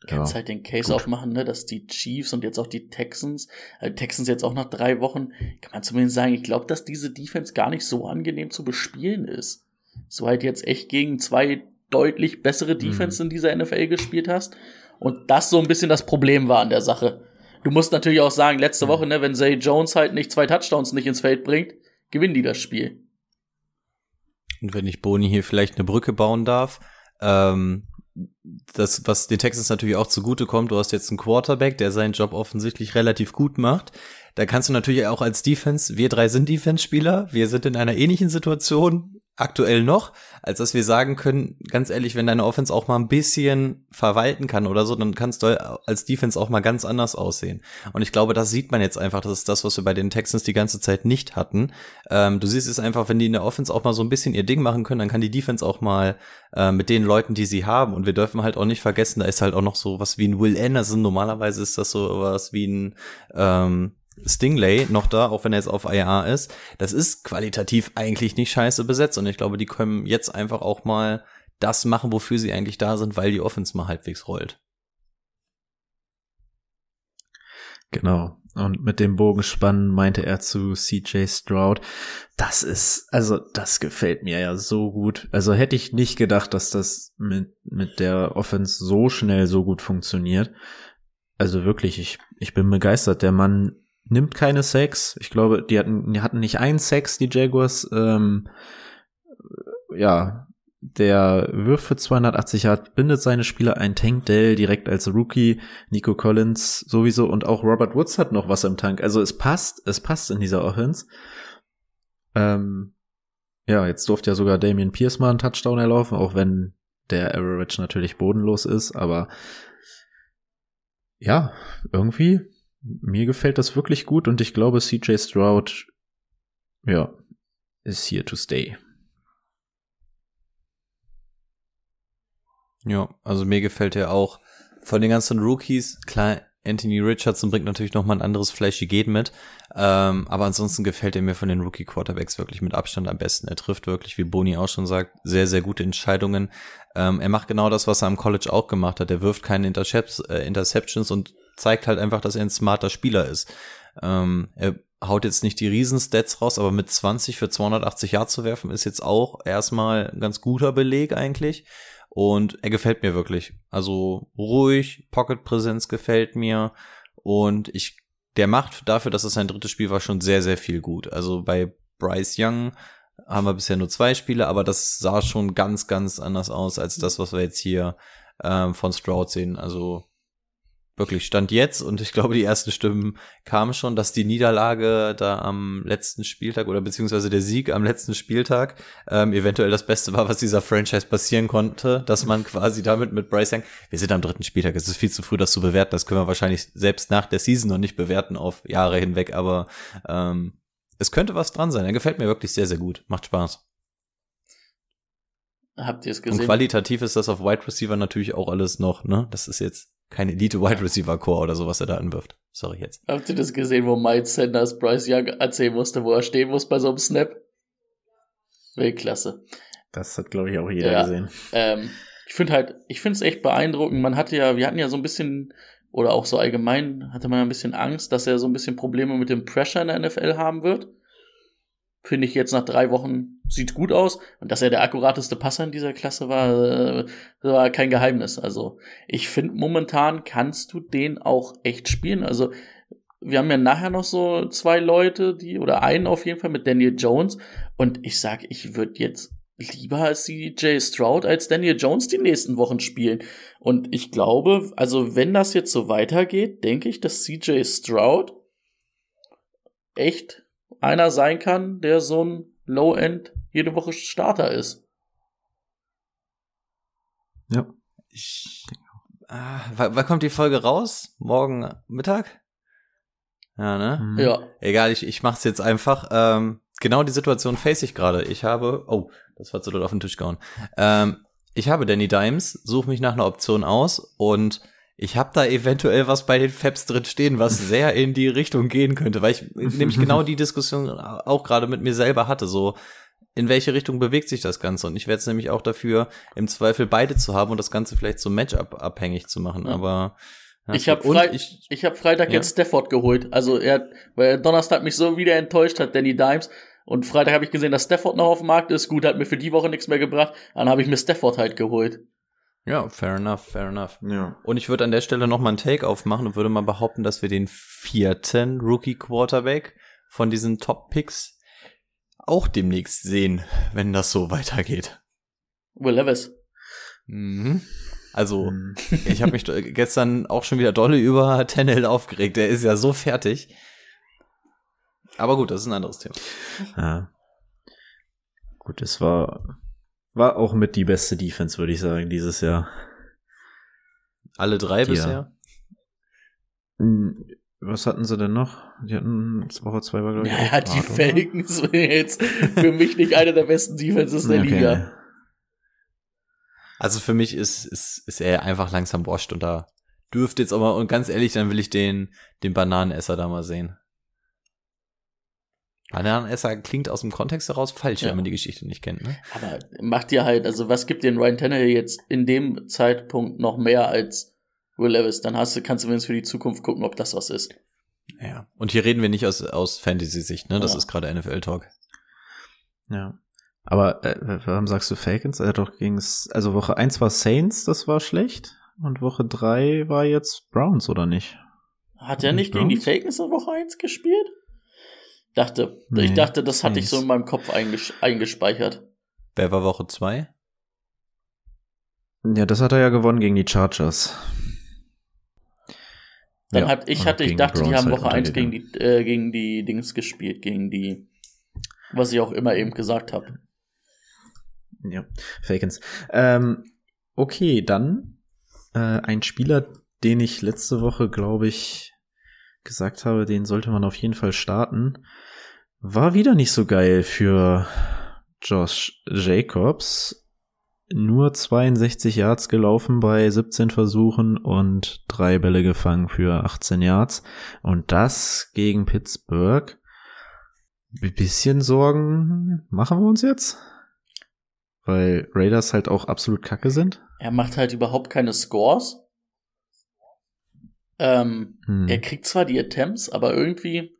Du kannst halt den Case gut. aufmachen, ne, dass die Chiefs und jetzt auch die Texans, äh, Texans jetzt auch nach drei Wochen, kann man zumindest sagen, ich glaube, dass diese Defense gar nicht so angenehm zu bespielen ist. So halt jetzt echt gegen zwei deutlich bessere mhm. Defense mhm. in dieser NFL gespielt hast. Und das so ein bisschen das Problem war an der Sache. Du musst natürlich auch sagen, letzte mhm. Woche, ne, wenn Zay Jones halt nicht zwei Touchdowns nicht ins Feld bringt, gewinnen die das Spiel. Und wenn ich Boni hier vielleicht eine Brücke bauen darf, ähm, das, was den Texans natürlich auch zugute kommt, du hast jetzt einen Quarterback, der seinen Job offensichtlich relativ gut macht. Da kannst du natürlich auch als Defense, wir drei sind Defense-Spieler, wir sind in einer ähnlichen Situation, aktuell noch, als dass wir sagen können, ganz ehrlich, wenn deine Offense auch mal ein bisschen verwalten kann oder so, dann kannst du als Defense auch mal ganz anders aussehen. Und ich glaube, das sieht man jetzt einfach, das ist das, was wir bei den Texans die ganze Zeit nicht hatten. Ähm, du siehst es einfach, wenn die in der Offense auch mal so ein bisschen ihr Ding machen können, dann kann die Defense auch mal äh, mit den Leuten, die sie haben. Und wir dürfen halt auch nicht vergessen, da ist halt auch noch so was wie ein Will Anderson. Normalerweise ist das so was wie ein ähm, Stingley noch da, auch wenn er jetzt auf IR ist. Das ist qualitativ eigentlich nicht scheiße besetzt und ich glaube, die können jetzt einfach auch mal das machen, wofür sie eigentlich da sind, weil die Offense mal halbwegs rollt. Genau. Und mit dem Bogenspannen meinte er zu CJ Stroud, das ist, also das gefällt mir ja so gut. Also hätte ich nicht gedacht, dass das mit, mit der Offense so schnell so gut funktioniert. Also wirklich, ich, ich bin begeistert. Der Mann nimmt keine Sex. Ich glaube, die hatten, die hatten nicht einen Sex, die Jaguars. Ähm, ja, der wirft für 280 Yard, bindet seine Spieler ein Tank Dell direkt als Rookie, Nico Collins sowieso und auch Robert Woods hat noch was im Tank. Also es passt, es passt in dieser Offense. Ähm, ja, jetzt durfte ja sogar Damian Pierce mal einen Touchdown erlaufen, auch wenn der Average natürlich bodenlos ist, aber ja, irgendwie mir gefällt das wirklich gut und ich glaube, CJ Stroud, ja, ist here to stay. Ja, also mir gefällt er auch von den ganzen Rookies, klar, Anthony Richardson bringt natürlich noch mal ein anderes Flashy geht mit, ähm, aber ansonsten gefällt er mir von den Rookie Quarterbacks wirklich mit Abstand am besten. Er trifft wirklich, wie Boni auch schon sagt, sehr, sehr gute Entscheidungen. Ähm, er macht genau das, was er am College auch gemacht hat. Er wirft keine Intercepts, äh, Interceptions und zeigt halt einfach, dass er ein smarter Spieler ist. Ähm, er haut jetzt nicht die Riesenstats raus, aber mit 20 für 280 Yards zu werfen, ist jetzt auch erstmal ein ganz guter Beleg eigentlich. Und er gefällt mir wirklich. Also ruhig, Pocket-Präsenz gefällt mir. Und ich, der macht dafür, dass es sein drittes Spiel war, schon sehr, sehr viel gut. Also bei Bryce Young haben wir bisher nur zwei Spiele, aber das sah schon ganz, ganz anders aus als das, was wir jetzt hier ähm, von Stroud sehen. Also wirklich Stand jetzt und ich glaube, die ersten Stimmen kamen schon, dass die Niederlage da am letzten Spieltag oder beziehungsweise der Sieg am letzten Spieltag ähm, eventuell das Beste war, was dieser Franchise passieren konnte, dass man quasi damit mit Bryce Young, wir sind am dritten Spieltag, es ist viel zu früh, das zu bewerten, das können wir wahrscheinlich selbst nach der Season noch nicht bewerten auf Jahre hinweg, aber ähm, es könnte was dran sein. Er gefällt mir wirklich sehr, sehr gut, macht Spaß. Habt ihr es gesehen? Und qualitativ ist das auf Wide Receiver natürlich auch alles noch, ne? Das ist jetzt kein Elite Wide Receiver Core oder so, was er da anwirft. Sorry jetzt. Habt ihr das gesehen, wo Miles Sanders Bryce Young erzählen musste, wo er stehen muss bei so einem Snap? Weltklasse. Das hat, glaube ich, auch jeder ja, gesehen. Ähm, ich finde halt, ich finde es echt beeindruckend. Man hatte ja, wir hatten ja so ein bisschen, oder auch so allgemein, hatte man ein bisschen Angst, dass er so ein bisschen Probleme mit dem Pressure in der NFL haben wird finde ich jetzt nach drei Wochen sieht gut aus. Und dass er der akkurateste Passer in dieser Klasse war, äh, war kein Geheimnis. Also ich finde momentan kannst du den auch echt spielen. Also wir haben ja nachher noch so zwei Leute, die, oder einen auf jeden Fall mit Daniel Jones. Und ich sag, ich würde jetzt lieber CJ Stroud als Daniel Jones die nächsten Wochen spielen. Und ich glaube, also wenn das jetzt so weitergeht, denke ich, dass CJ Stroud echt einer sein kann, der so ein Low-End jede Woche Starter ist. Ja. Ich, ah, wann kommt die Folge raus? Morgen Mittag? Ja, ne? Mhm. Ja. Egal, ich, ich mach's jetzt einfach. Ähm, genau die Situation face ich gerade. Ich habe, oh, das war zu doll auf den Tisch gehauen. Ähm, ich habe Danny Dimes, suche mich nach einer Option aus und ich habe da eventuell was bei den Fabs drin stehen, was sehr in die Richtung gehen könnte, weil ich nämlich genau die Diskussion auch gerade mit mir selber hatte, so in welche Richtung bewegt sich das Ganze und ich werde es nämlich auch dafür im Zweifel beide zu haben und das Ganze vielleicht so Matchup abhängig zu machen, ja. aber ja, ich habe Fre ich, ich hab Freitag ja. jetzt Stafford geholt. Also er, weil Donnerstag mich so wieder enttäuscht hat, Danny Dimes. Und Freitag habe ich gesehen, dass Stafford noch auf dem Markt ist. Gut, hat mir für die Woche nichts mehr gebracht. Dann habe ich mir Stafford halt geholt. Ja, fair enough, fair enough. Ja. Und ich würde an der Stelle noch mal einen Take aufmachen und würde mal behaupten, dass wir den vierten Rookie Quarterback von diesen Top Picks auch demnächst sehen, wenn das so weitergeht. Will Levis. Mhm. Also, mhm. ich habe mich gestern auch schon wieder dolle über Tennel aufgeregt. Der ist ja so fertig. Aber gut, das ist ein anderes Thema. Ja. Gut, es war, war auch mit die beste Defense, würde ich sagen, dieses Jahr. Alle drei die bisher? Hm, was hatten sie denn noch? Die hatten Woche zwei war, glaube ich. Ja, die Falcons sind jetzt für mich nicht eine der besten Defenses der okay. Liga. Also für mich ist, ist, ist er einfach langsam washed und da dürfte jetzt aber, und ganz ehrlich, dann will ich den, den Bananenesser da mal sehen. Bananenesser klingt aus dem Kontext heraus falsch, ja. wenn man die Geschichte nicht kennt. Ne? Aber macht dir halt, also was gibt dir Ryan Tannehill jetzt in dem Zeitpunkt noch mehr als Will Levis? Dann hast du, kannst du wenigstens für die Zukunft gucken, ob das was ist. Ja. Und hier reden wir nicht aus, aus Fantasy-Sicht, ne? Das ja. ist gerade NFL-Talk. Ja. Aber äh, warum sagst du Falcons? Er hat doch gegen, also Woche 1 war Saints, das war schlecht. Und Woche 3 war jetzt Browns, oder nicht? Hat er nicht Browns? gegen die Falcons in Woche 1 gespielt? Dachte, nee, ich dachte, das hatte ich so in meinem Kopf einges eingespeichert. Wer war Woche 2? Ja, das hat er ja gewonnen gegen die Chargers. Dann ja, hat ich hatte, ich dachte, die haben halt Woche 1 gegen die, äh, gegen die Dings gespielt, gegen die, was ich auch immer eben gesagt habe. Ja, Fakens. Ähm, okay, dann äh, ein Spieler, den ich letzte Woche, glaube ich, gesagt habe, den sollte man auf jeden Fall starten. War wieder nicht so geil für Josh Jacobs. Nur 62 Yards gelaufen bei 17 Versuchen und drei Bälle gefangen für 18 Yards. Und das gegen Pittsburgh. Ein bisschen Sorgen machen wir uns jetzt? Weil Raiders halt auch absolut kacke sind. Er macht halt überhaupt keine Scores. Ähm, hm. Er kriegt zwar die Attempts, aber irgendwie,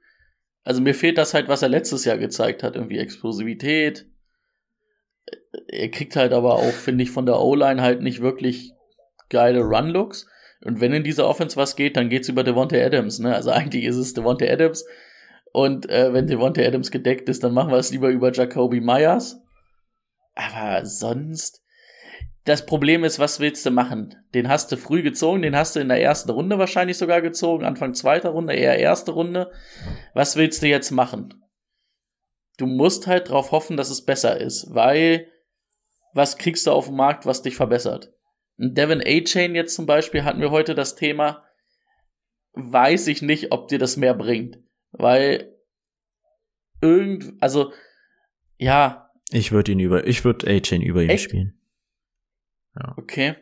also mir fehlt das halt, was er letztes Jahr gezeigt hat, irgendwie Explosivität. Er kriegt halt aber auch, finde ich, von der O-Line halt nicht wirklich geile Run-Looks. Und wenn in dieser Offense was geht, dann geht's über Devontae Adams, ne? Also eigentlich ist es Devontae Adams. Und äh, wenn Devontae Adams gedeckt ist, dann machen wir es lieber über Jacoby Myers. Aber sonst, das Problem ist, was willst du machen? Den hast du früh gezogen, den hast du in der ersten Runde wahrscheinlich sogar gezogen, Anfang zweiter Runde, eher erste Runde. Was willst du jetzt machen? Du musst halt drauf hoffen, dass es besser ist, weil was kriegst du auf dem Markt, was dich verbessert? Ein Devin A-Chain jetzt zum Beispiel hatten wir heute das Thema, weiß ich nicht, ob dir das mehr bringt, weil irgend, also ja, ich würde ihn über, ich würde A-Chain über ihn spielen. Ja. Okay.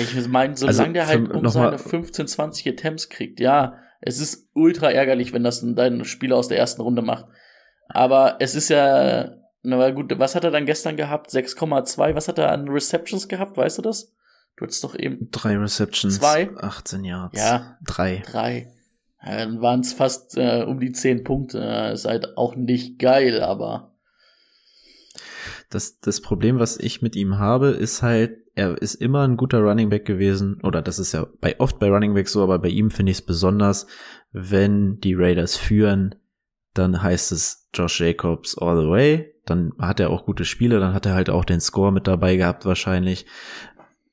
Ich meine, solange also, der halt um seine 15, 20 Attempts kriegt, ja, es ist ultra ärgerlich, wenn das dein Spieler aus der ersten Runde macht. Aber es ist ja, na gut, was hat er dann gestern gehabt? 6,2, was hat er an Receptions gehabt, weißt du das? Du hattest doch eben. Drei Receptions. Zwei. 18 Yards. Ja. Drei. Drei. Ja, dann waren es fast äh, um die 10 Punkte. Ist halt auch nicht geil, aber das, das Problem, was ich mit ihm habe, ist halt, er ist immer ein guter Running Back gewesen, oder das ist ja bei, oft bei Running Back so, aber bei ihm finde ich es besonders, wenn die Raiders führen, dann heißt es Josh Jacobs all the way, dann hat er auch gute Spiele, dann hat er halt auch den Score mit dabei gehabt wahrscheinlich.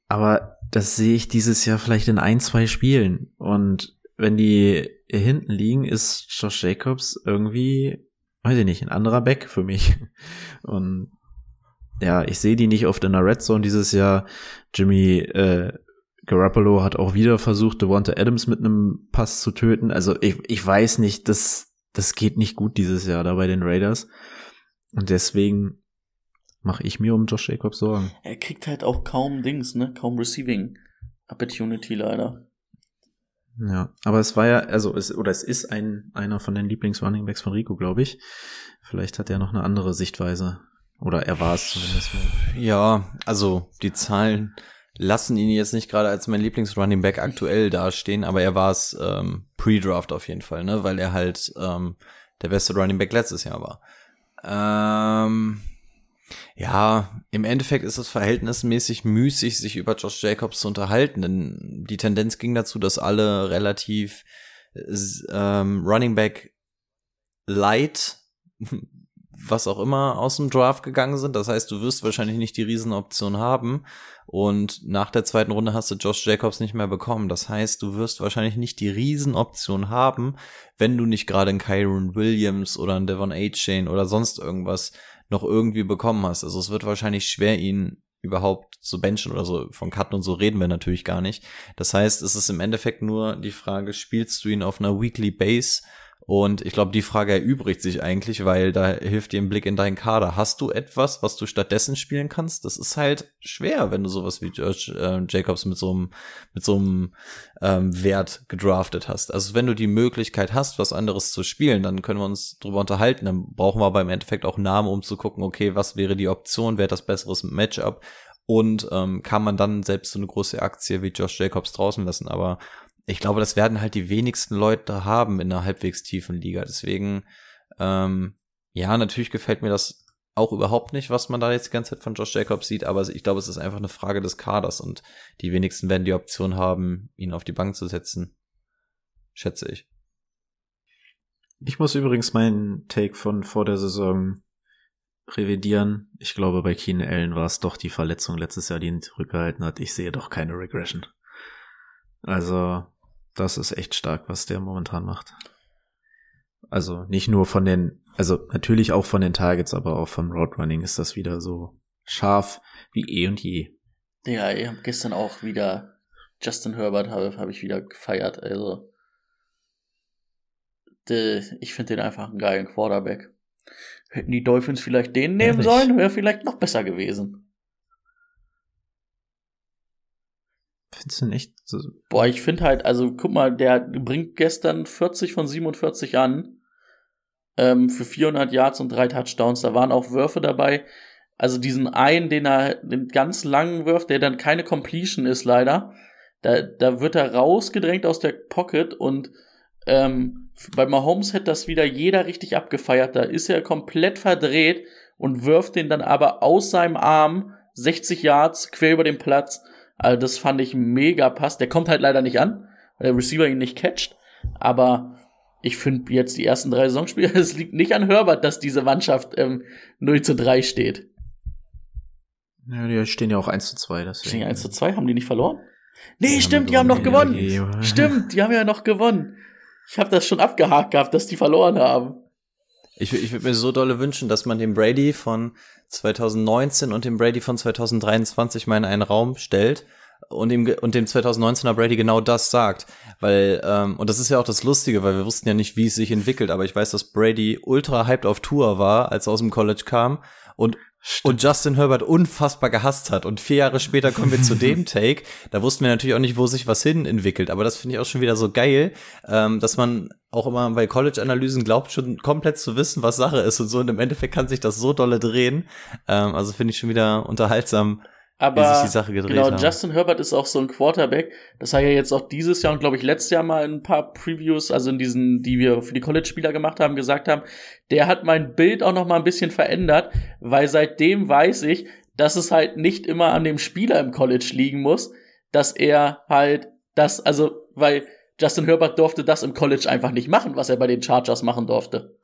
Aber das sehe ich dieses Jahr vielleicht in ein, zwei Spielen. Und wenn die hinten liegen, ist Josh Jacobs irgendwie, weiß ich nicht, ein anderer Back für mich. Und ja, ich sehe die nicht oft in der Red Zone dieses Jahr. Jimmy äh, Garoppolo hat auch wieder versucht, Devonta Adams mit einem Pass zu töten. Also ich, ich weiß nicht, das, das geht nicht gut dieses Jahr da bei den Raiders. Und deswegen mache ich mir um Josh Jacobs Sorgen. Er kriegt halt auch kaum Dings, ne? Kaum Receiving Opportunity leider. Ja, aber es war ja, also es, oder es ist ein, einer von den Lieblings-Runningbacks von Rico, glaube ich. Vielleicht hat er noch eine andere Sichtweise. Oder er war es zumindest. Ja, also die Zahlen lassen ihn jetzt nicht gerade als mein Lieblings-Running Back aktuell dastehen, aber er war es ähm, pre-Draft auf jeden Fall, ne? Weil er halt ähm, der beste Running Back letztes Jahr war. Ähm, ja, im Endeffekt ist es verhältnismäßig müßig, sich über Josh Jacobs zu unterhalten, denn die Tendenz ging dazu, dass alle relativ ähm, Running Back light, was auch immer, aus dem Draft gegangen sind. Das heißt, du wirst wahrscheinlich nicht die Riesenoption haben. Und nach der zweiten Runde hast du Josh Jacobs nicht mehr bekommen. Das heißt, du wirst wahrscheinlich nicht die Riesenoption haben, wenn du nicht gerade einen Kyron Williams oder einen Devon A-Chain oder sonst irgendwas noch irgendwie bekommen hast. Also es wird wahrscheinlich schwer, ihn überhaupt zu benchen oder so. Von Cutten und so reden wir natürlich gar nicht. Das heißt, es ist im Endeffekt nur die Frage, spielst du ihn auf einer Weekly Base und ich glaube, die Frage erübrigt sich eigentlich, weil da hilft dir ein Blick in deinen Kader. Hast du etwas, was du stattdessen spielen kannst? Das ist halt schwer, wenn du sowas wie George äh, Jacobs mit so einem mit so einem ähm, Wert gedraftet hast. Also wenn du die Möglichkeit hast, was anderes zu spielen, dann können wir uns drüber unterhalten. Dann brauchen wir aber im Endeffekt auch Namen, um zu gucken, okay, was wäre die Option, hat das besseres Matchup und ähm, kann man dann selbst so eine große Aktie wie Josh Jacobs draußen lassen. Aber ich glaube, das werden halt die wenigsten Leute haben in einer halbwegs tiefen Liga. Deswegen, ähm, ja, natürlich gefällt mir das auch überhaupt nicht, was man da jetzt die ganze Zeit von Josh Jacobs sieht, aber ich glaube, es ist einfach eine Frage des Kaders und die wenigsten werden die Option haben, ihn auf die Bank zu setzen. Schätze ich. Ich muss übrigens meinen Take von vor der Saison revidieren. Ich glaube, bei Keen Allen war es doch die Verletzung letztes Jahr, die ihn zurückgehalten hat. Ich sehe doch keine Regression. Also, das ist echt stark, was der momentan macht. Also nicht nur von den, also natürlich auch von den Targets, aber auch vom Roadrunning ist das wieder so scharf wie eh und je. Ja, ich habe gestern auch wieder Justin Herbert habe hab ich wieder gefeiert. Also de, ich finde den einfach einen geilen Quarterback. Hätten die Dolphins vielleicht den nehmen Ehrlich? sollen, wäre vielleicht noch besser gewesen. Findest du nicht so, Boah, ich finde halt, also guck mal, der bringt gestern 40 von 47 an. Ähm, für 400 Yards und drei Touchdowns. Da waren auch Würfe dabei. Also diesen einen, den er den ganz langen wirft, der dann keine Completion ist, leider. Da, da wird er rausgedrängt aus der Pocket und ähm, bei Mahomes hätte das wieder jeder richtig abgefeiert. Da ist er komplett verdreht und wirft den dann aber aus seinem Arm 60 Yards quer über den Platz. Also das fand ich mega pass. Der kommt halt leider nicht an, weil der Receiver ihn nicht catcht. Aber ich finde jetzt die ersten drei Saisonspiele, es liegt nicht an Herbert, dass diese Mannschaft ähm, 0 zu 3 steht. ja, die stehen ja auch 1 zu 2, deswegen. Stehen 1 zu 2, haben die nicht verloren? Nee, Die haben stimmt, die haben noch gewonnen. ja. Stimmt, die haben ja noch gewonnen. Ich habe das schon abgehakt gehabt, dass die verloren haben. Ich, ich würde mir so dolle wünschen, dass man den Brady von 2019 und den Brady von 2023 mal in einen Raum stellt und dem, und dem 2019er Brady genau das sagt. Weil, ähm, und das ist ja auch das Lustige, weil wir wussten ja nicht, wie es sich entwickelt, aber ich weiß, dass Brady ultra hyped auf Tour war, als er aus dem College kam und und Justin Herbert unfassbar gehasst hat. Und vier Jahre später kommen wir zu dem Take. Da wussten wir natürlich auch nicht, wo sich was hin entwickelt. Aber das finde ich auch schon wieder so geil, ähm, dass man auch immer bei College-Analysen glaubt, schon komplett zu wissen, was Sache ist und so. Und im Endeffekt kann sich das so dolle drehen. Ähm, also finde ich schon wieder unterhaltsam, Aber wie sich die Sache gedreht genau, haben. Justin Herbert ist auch so ein Quarterback. Das hat ja jetzt auch dieses Jahr und glaube ich letztes Jahr mal in ein paar Previews, also in diesen, die wir für die College-Spieler gemacht haben, gesagt haben, der hat mein Bild auch noch mal ein bisschen verändert, weil seitdem weiß ich, dass es halt nicht immer an dem Spieler im College liegen muss, dass er halt das, also, weil Justin Herbert durfte das im College einfach nicht machen, was er bei den Chargers machen durfte.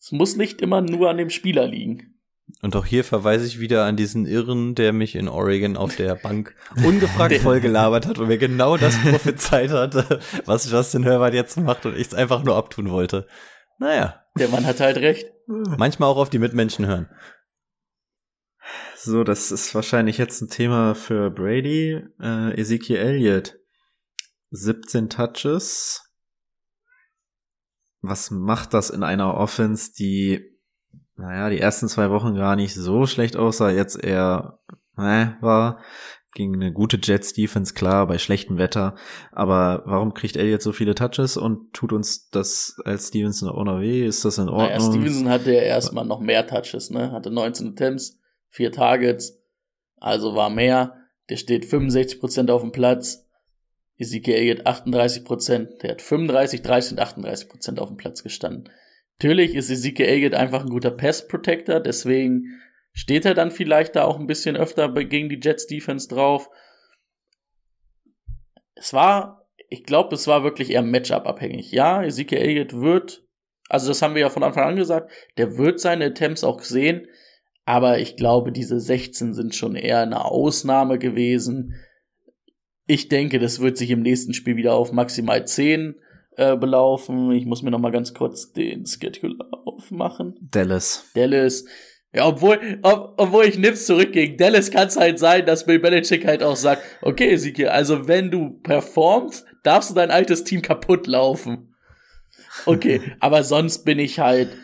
Es muss nicht immer nur an dem Spieler liegen. Und auch hier verweise ich wieder an diesen Irren, der mich in Oregon auf der Bank ungefragt vollgelabert hat und mir genau das prophezeit hat, was Justin Herbert jetzt macht und ich es einfach nur abtun wollte. Naja, Der Mann hat halt recht. manchmal auch auf die Mitmenschen hören. So, das ist wahrscheinlich jetzt ein Thema für Brady. Äh, Ezekiel Elliott. 17 Touches. Was macht das in einer Offense, die naja, die ersten zwei Wochen gar nicht so schlecht aussah, jetzt eher äh, war gegen eine gute Jets Defense klar bei schlechtem Wetter, aber warum kriegt Elliott so viele Touches und tut uns das als Stevenson auch noch weh? Ist das in Ordnung? Naja, Stevenson hatte ja erstmal noch mehr Touches, ne? Hatte 19 Attempts, vier Targets, also war mehr. Der steht 65% auf dem Platz. Ezekiel Elliott 38%. Der hat 35, 30 und 38% auf dem Platz gestanden. Natürlich ist Ezekiel Elliott einfach ein guter Pass Protector, deswegen steht er dann vielleicht da auch ein bisschen öfter gegen die Jets Defense drauf. Es war, ich glaube, es war wirklich eher Matchup abhängig. Ja, Ezekiel Elliott wird, also das haben wir ja von Anfang an gesagt, der wird seine Attempts auch sehen, aber ich glaube, diese 16 sind schon eher eine Ausnahme gewesen. Ich denke, das wird sich im nächsten Spiel wieder auf maximal 10 äh, belaufen. Ich muss mir noch mal ganz kurz den Schedule aufmachen. Dallas. Dallas. Ja, obwohl, ob, obwohl ich nimm's zurück gegen Dallas, kann es halt sein, dass Bill Belichick halt auch sagt, okay, Ezekiel, also wenn du performst, darfst du dein altes Team kaputt laufen. Okay, aber sonst bin ich halt,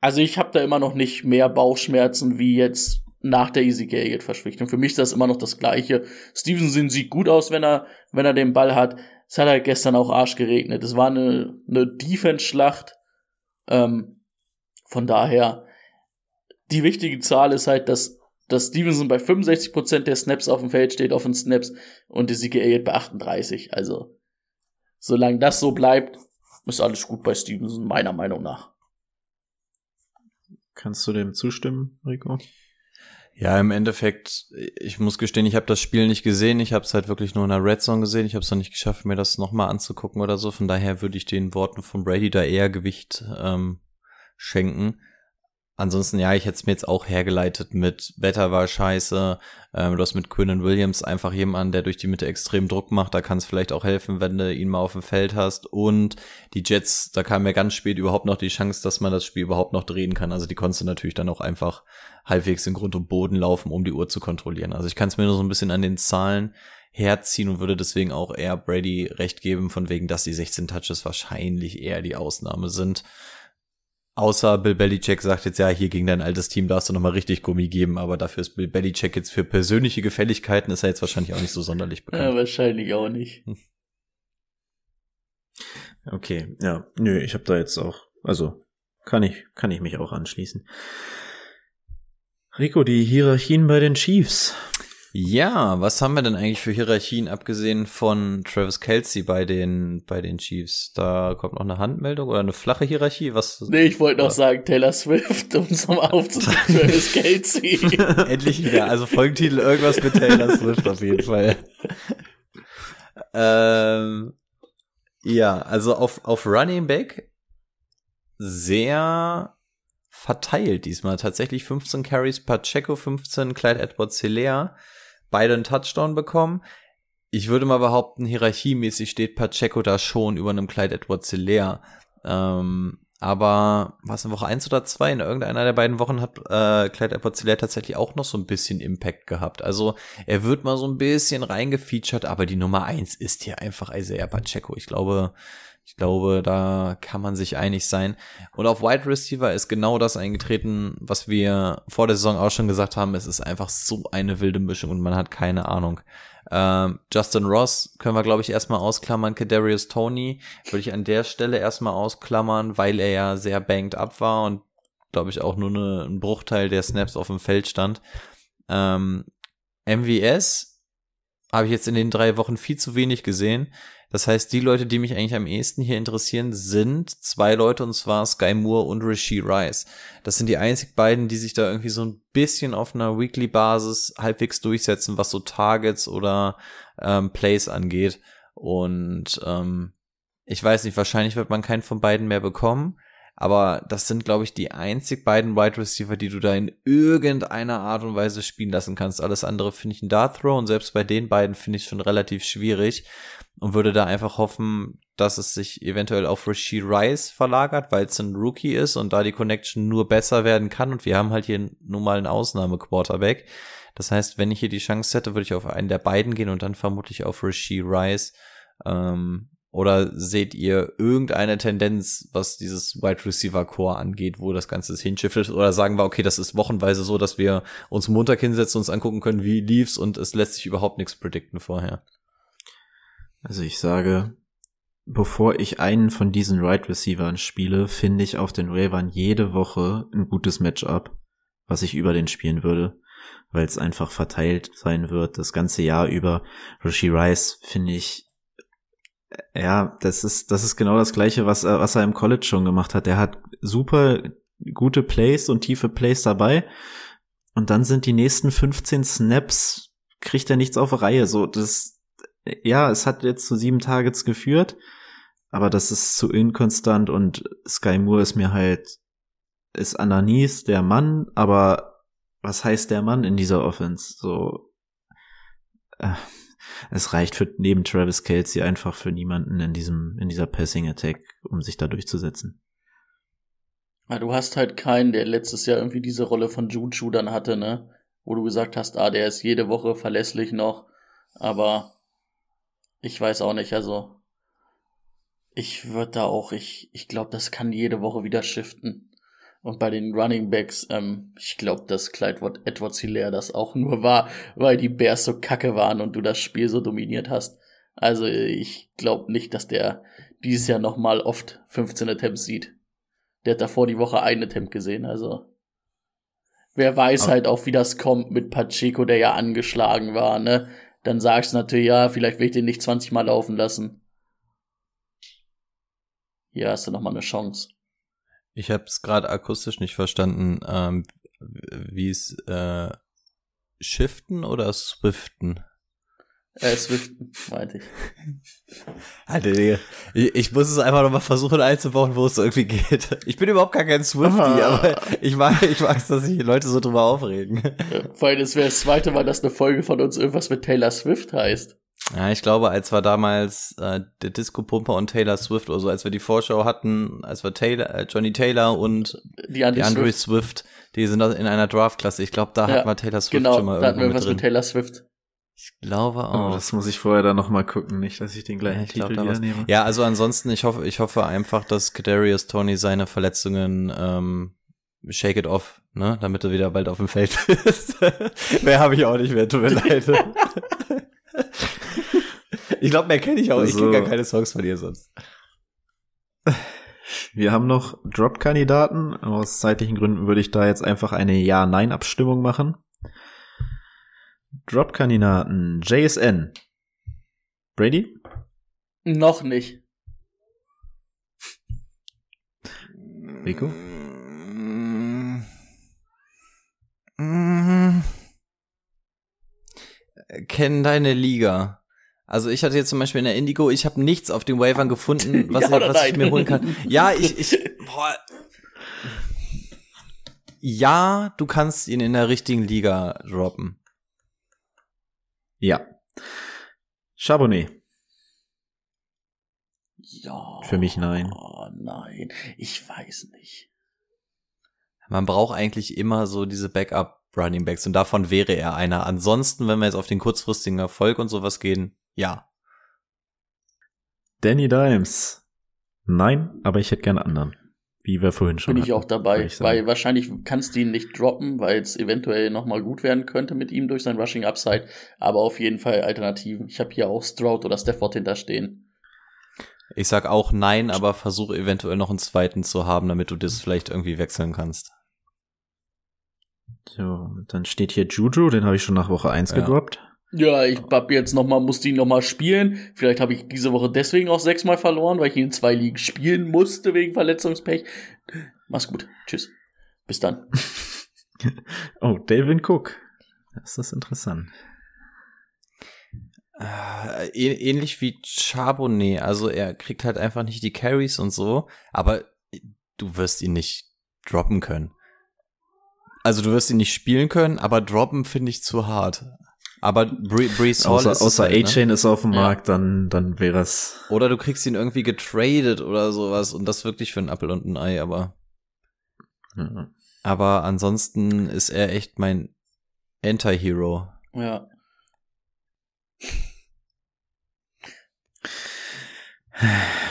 also ich habe da immer noch nicht mehr Bauchschmerzen wie jetzt nach der Ezekiel Elliott Verschwichtung. Für mich ist das immer noch das Gleiche. Stevenson sieht gut aus, wenn er, wenn er den Ball hat. Es hat halt gestern auch Arsch geregnet. Es war eine, eine Defense-Schlacht. Ähm, von daher, die wichtige Zahl ist halt, dass, dass Stevenson bei 65% der Snaps auf dem Feld steht, auf den Snaps, und Ezekiel Elliott bei 38. Also, solange das so bleibt, ist alles gut bei Stevenson, meiner Meinung nach. Kannst du dem zustimmen, Rico? Ja, im Endeffekt, ich muss gestehen, ich habe das Spiel nicht gesehen. Ich habe es halt wirklich nur in der Red Zone gesehen. Ich habe es noch nicht geschafft, mir das nochmal anzugucken oder so. Von daher würde ich den Worten von Brady da eher Gewicht ähm, schenken. Ansonsten, ja, ich hätte es mir jetzt auch hergeleitet mit Wetter war scheiße. Ähm, du hast mit Quinnen Williams einfach jemanden, der durch die Mitte extrem Druck macht. Da kann es vielleicht auch helfen, wenn du ihn mal auf dem Feld hast. Und die Jets, da kam ja ganz spät überhaupt noch die Chance, dass man das Spiel überhaupt noch drehen kann. Also die konntest du natürlich dann auch einfach halbwegs in Grund und Boden laufen, um die Uhr zu kontrollieren. Also ich kann es mir nur so ein bisschen an den Zahlen herziehen und würde deswegen auch eher Brady recht geben, von wegen, dass die 16 Touches wahrscheinlich eher die Ausnahme sind. Außer Bill Belichick sagt jetzt, ja, hier gegen dein altes Team darfst du nochmal richtig Gummi geben, aber dafür ist Bill Belichick jetzt für persönliche Gefälligkeiten, ist er jetzt wahrscheinlich auch nicht so sonderlich bekannt. Ja, wahrscheinlich auch nicht. Hm. Okay, ja, nö, ich habe da jetzt auch, also kann ich, kann ich mich auch anschließen. Rico, die Hierarchien bei den Chiefs. Ja, was haben wir denn eigentlich für Hierarchien, abgesehen von Travis Kelsey bei den, bei den Chiefs? Da kommt noch eine Handmeldung oder eine flache Hierarchie? Was? Nee, ich wollte noch sagen Taylor Swift, um zum aufzusagen Travis Kelsey. Endlich wieder. Also Folgentitel irgendwas mit Taylor Swift auf jeden Fall. ähm, ja, also auf, auf Running Back sehr verteilt diesmal. Tatsächlich 15 Carries, Pacheco 15, Clyde Edwards Hilaire beide einen Touchdown bekommen. Ich würde mal behaupten, hierarchiemäßig steht Pacheco da schon über einem Clyde Edwards Hilaire. Ähm, aber was in Woche 1 oder 2, in irgendeiner der beiden Wochen hat äh, Clyde Edwards tatsächlich auch noch so ein bisschen Impact gehabt. Also er wird mal so ein bisschen reingefeatured, aber die Nummer 1 ist hier einfach Isaiah Pacheco. Ich glaube, ich glaube, da kann man sich einig sein. Und auf Wide Receiver ist genau das eingetreten, was wir vor der Saison auch schon gesagt haben. Es ist einfach so eine wilde Mischung und man hat keine Ahnung. Ähm, Justin Ross können wir, glaube ich, erstmal ausklammern. Kadarius Tony würde ich an der Stelle erstmal ausklammern, weil er ja sehr banked up war und, glaube ich, auch nur eine, ein Bruchteil der Snaps auf dem Feld stand. Ähm, MVS habe ich jetzt in den drei Wochen viel zu wenig gesehen. Das heißt, die Leute, die mich eigentlich am ehesten hier interessieren, sind zwei Leute, und zwar Sky Moore und Rishi Rice. Das sind die einzig beiden, die sich da irgendwie so ein bisschen auf einer Weekly-Basis halbwegs durchsetzen, was so Targets oder ähm, Plays angeht. Und ähm, ich weiß nicht, wahrscheinlich wird man keinen von beiden mehr bekommen. Aber das sind, glaube ich, die einzig beiden Wide Receiver, die du da in irgendeiner Art und Weise spielen lassen kannst. Alles andere finde ich ein Dart Throw und selbst bei den beiden finde ich schon relativ schwierig und würde da einfach hoffen, dass es sich eventuell auf Rishi Rice verlagert, weil es ein Rookie ist und da die Connection nur besser werden kann und wir haben halt hier nun mal einen Ausnahme-Quarterback. Das heißt, wenn ich hier die Chance hätte, würde ich auf einen der beiden gehen und dann vermutlich auf Rishi Rice. Ähm, Oder seht ihr irgendeine Tendenz, was dieses Wide Receiver Core angeht, wo das Ganze hinschiftet? Oder sagen wir, okay, das ist wochenweise so, dass wir uns Montag hinsetzen, uns angucken können, wie lief's und es lässt sich überhaupt nichts predikten vorher? Also ich sage, bevor ich einen von diesen Right Receivern spiele, finde ich auf den Ravern jede Woche ein gutes Matchup, was ich über den spielen würde, weil es einfach verteilt sein wird das ganze Jahr über. Rishi Rice finde ich ja, das ist, das ist genau das Gleiche, was er, was er im College schon gemacht hat. Er hat super gute Plays und tiefe Plays dabei. Und dann sind die nächsten 15 Snaps, kriegt er nichts auf Reihe. So, das, ja, es hat jetzt zu sieben Targets geführt, aber das ist zu inkonstant und Sky Moore ist mir halt, ist Ananis der Mann, aber was heißt der Mann in dieser Offense? So, äh, es reicht für neben Travis Kelsey einfach für niemanden in diesem, in dieser Passing Attack, um sich da durchzusetzen. Ja, du hast halt keinen, der letztes Jahr irgendwie diese Rolle von Juju dann hatte, ne? Wo du gesagt hast, ah, der ist jede Woche verlässlich noch, aber ich weiß auch nicht, also ich würde da auch, ich, ich glaube, das kann jede Woche wieder shiften. Und bei den Running Backs, ähm, ich glaube, dass Clyde Edwards Hilaire das auch nur war, weil die Bears so kacke waren und du das Spiel so dominiert hast. Also ich glaube nicht, dass der dieses Jahr nochmal oft 15 Attempts sieht. Der hat davor die Woche einen Attempt gesehen, also. Wer weiß halt auch, wie das kommt mit Pacheco, der ja angeschlagen war, ne? Dann sagst du natürlich, ja, vielleicht will ich den nicht 20 Mal laufen lassen. Hier hast du nochmal eine Chance. Ich habe es gerade akustisch nicht verstanden, ähm, wie es äh, Shiften oder Swiften? Äh, Swiften, meinte ich. Alter, Digga. Ich, ich muss es einfach nochmal versuchen einzubauen, wo es irgendwie geht. Ich bin überhaupt gar kein Swifty, aber ich mag, ich mag dass sich Leute so drüber aufregen. Ja, vor allem, es wäre das zweite Mal, dass eine Folge von uns irgendwas mit Taylor Swift heißt. Ja, ich glaube, als wir damals äh, der Disco Pumper und Taylor Swift oder so, als wir die Vorschau hatten, als wir Taylor, äh, Johnny Taylor und die Andre, die Andre Swift. Swift. die sind in einer Draftklasse. Ich glaube, da Ja, hatten wir Taylor Swift Genau, schon mal da hatten wir was mit. Taylor Swift. Ich glaube Oh, auch. das muss ich vorher dann noch mal gucken, nicht, dass ich den gleichen Ja, ich glaub, Titel da wieder nehme. Ja, also ansonsten, ich hoffe, ich hoffe einfach, dass Kadarius Tony seine Verletzungen ähm, shake it off, ne, damit er wieder bald auf dem Feld ist. mehr habe ich auch nicht mehr, tut mir leid. ich glaube, mehr kenne ich auch. Ich Also- kenne gar keine Songs von dir sonst. Wir haben noch Drop-Kandidaten. Aus zeitlichen Gründen würde ich da jetzt einfach eine Ja-Nein-Abstimmung machen. Drop-Kandidaten JSN. Brady? Noch nicht. Rico? Kenn deine Liga. Also ich hatte jetzt zum Beispiel in der Indigo, ich habe nichts auf den Wavern gefunden, was, Ja was ich mir holen kann. Ja, ich, ich, boah. Ja, du kannst ihn in der richtigen Liga droppen. Ja. Charbonnet. Ja. Für mich nein. Oh, nein. Ich weiß nicht. Man braucht eigentlich immer so diese Backup Running Backs und davon wäre er einer. Ansonsten, wenn wir jetzt auf den kurzfristigen Erfolg und sowas gehen, ja. Danny Dimes. Nein, aber ich hätte gerne anderen. Wie wir vorhin schon Bin ich hatten, auch dabei, ich weil wahrscheinlich kannst du ihn nicht droppen, weil es eventuell nochmal gut werden könnte mit ihm durch sein Rushing Upside, aber auf jeden Fall Alternativen. Ich habe hier auch Stroud oder Stafford hinterstehen. Ich sag auch nein, aber versuche eventuell noch einen zweiten zu haben, damit du das vielleicht irgendwie wechseln kannst. So, dann steht hier Juju, den habe ich schon nach Woche 1 Ja. gedroppt. Ja, ich hab jetzt noch mal, musste ihn nochmal spielen. Vielleicht habe ich diese Woche deswegen auch sechsmal verloren, weil ich ihn in zwei Ligen spielen musste wegen Verletzungspech. Mach's gut. Tschüss. Bis dann. Oh, Delvin Cook. Das ist interessant. Äh- ähnlich wie Charbonnet, also er kriegt halt einfach nicht die Carries und so, aber du wirst ihn nicht droppen können. Also du wirst ihn nicht spielen können, aber droppen finde ich zu hart. Aber Bre Brees Hall Außer, ist außer halt, ne? A-Chain ist auf dem Ja. Markt, dann, dann wäre es. Oder du kriegst ihn irgendwie getradet oder sowas und das wirklich für einen Appel und ein Ei, aber Ja. aber ansonsten ist er echt mein Anti-Hero. Ja.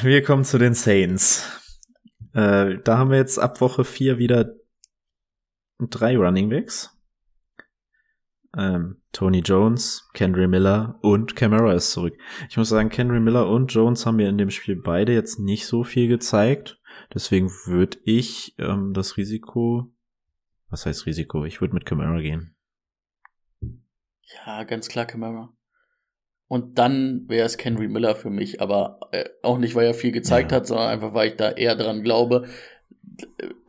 Wir kommen zu den Saints. Äh, da haben wir jetzt ab Woche 4 wieder drei Running Backs. Ähm, Tony Jones, Kendry Miller und Camara ist zurück. Ich muss sagen, Kendry Miller und Jones haben mir in dem Spiel beide jetzt nicht so viel gezeigt. Deswegen würde ich ähm, das Risiko, was heißt Risiko? Ich würde mit Camara gehen. Ja, ganz klar Camara. Und dann wäre es Henry Miller für mich, aber äh, auch nicht, weil er viel gezeigt Ja. hat, sondern einfach, weil ich da eher dran glaube.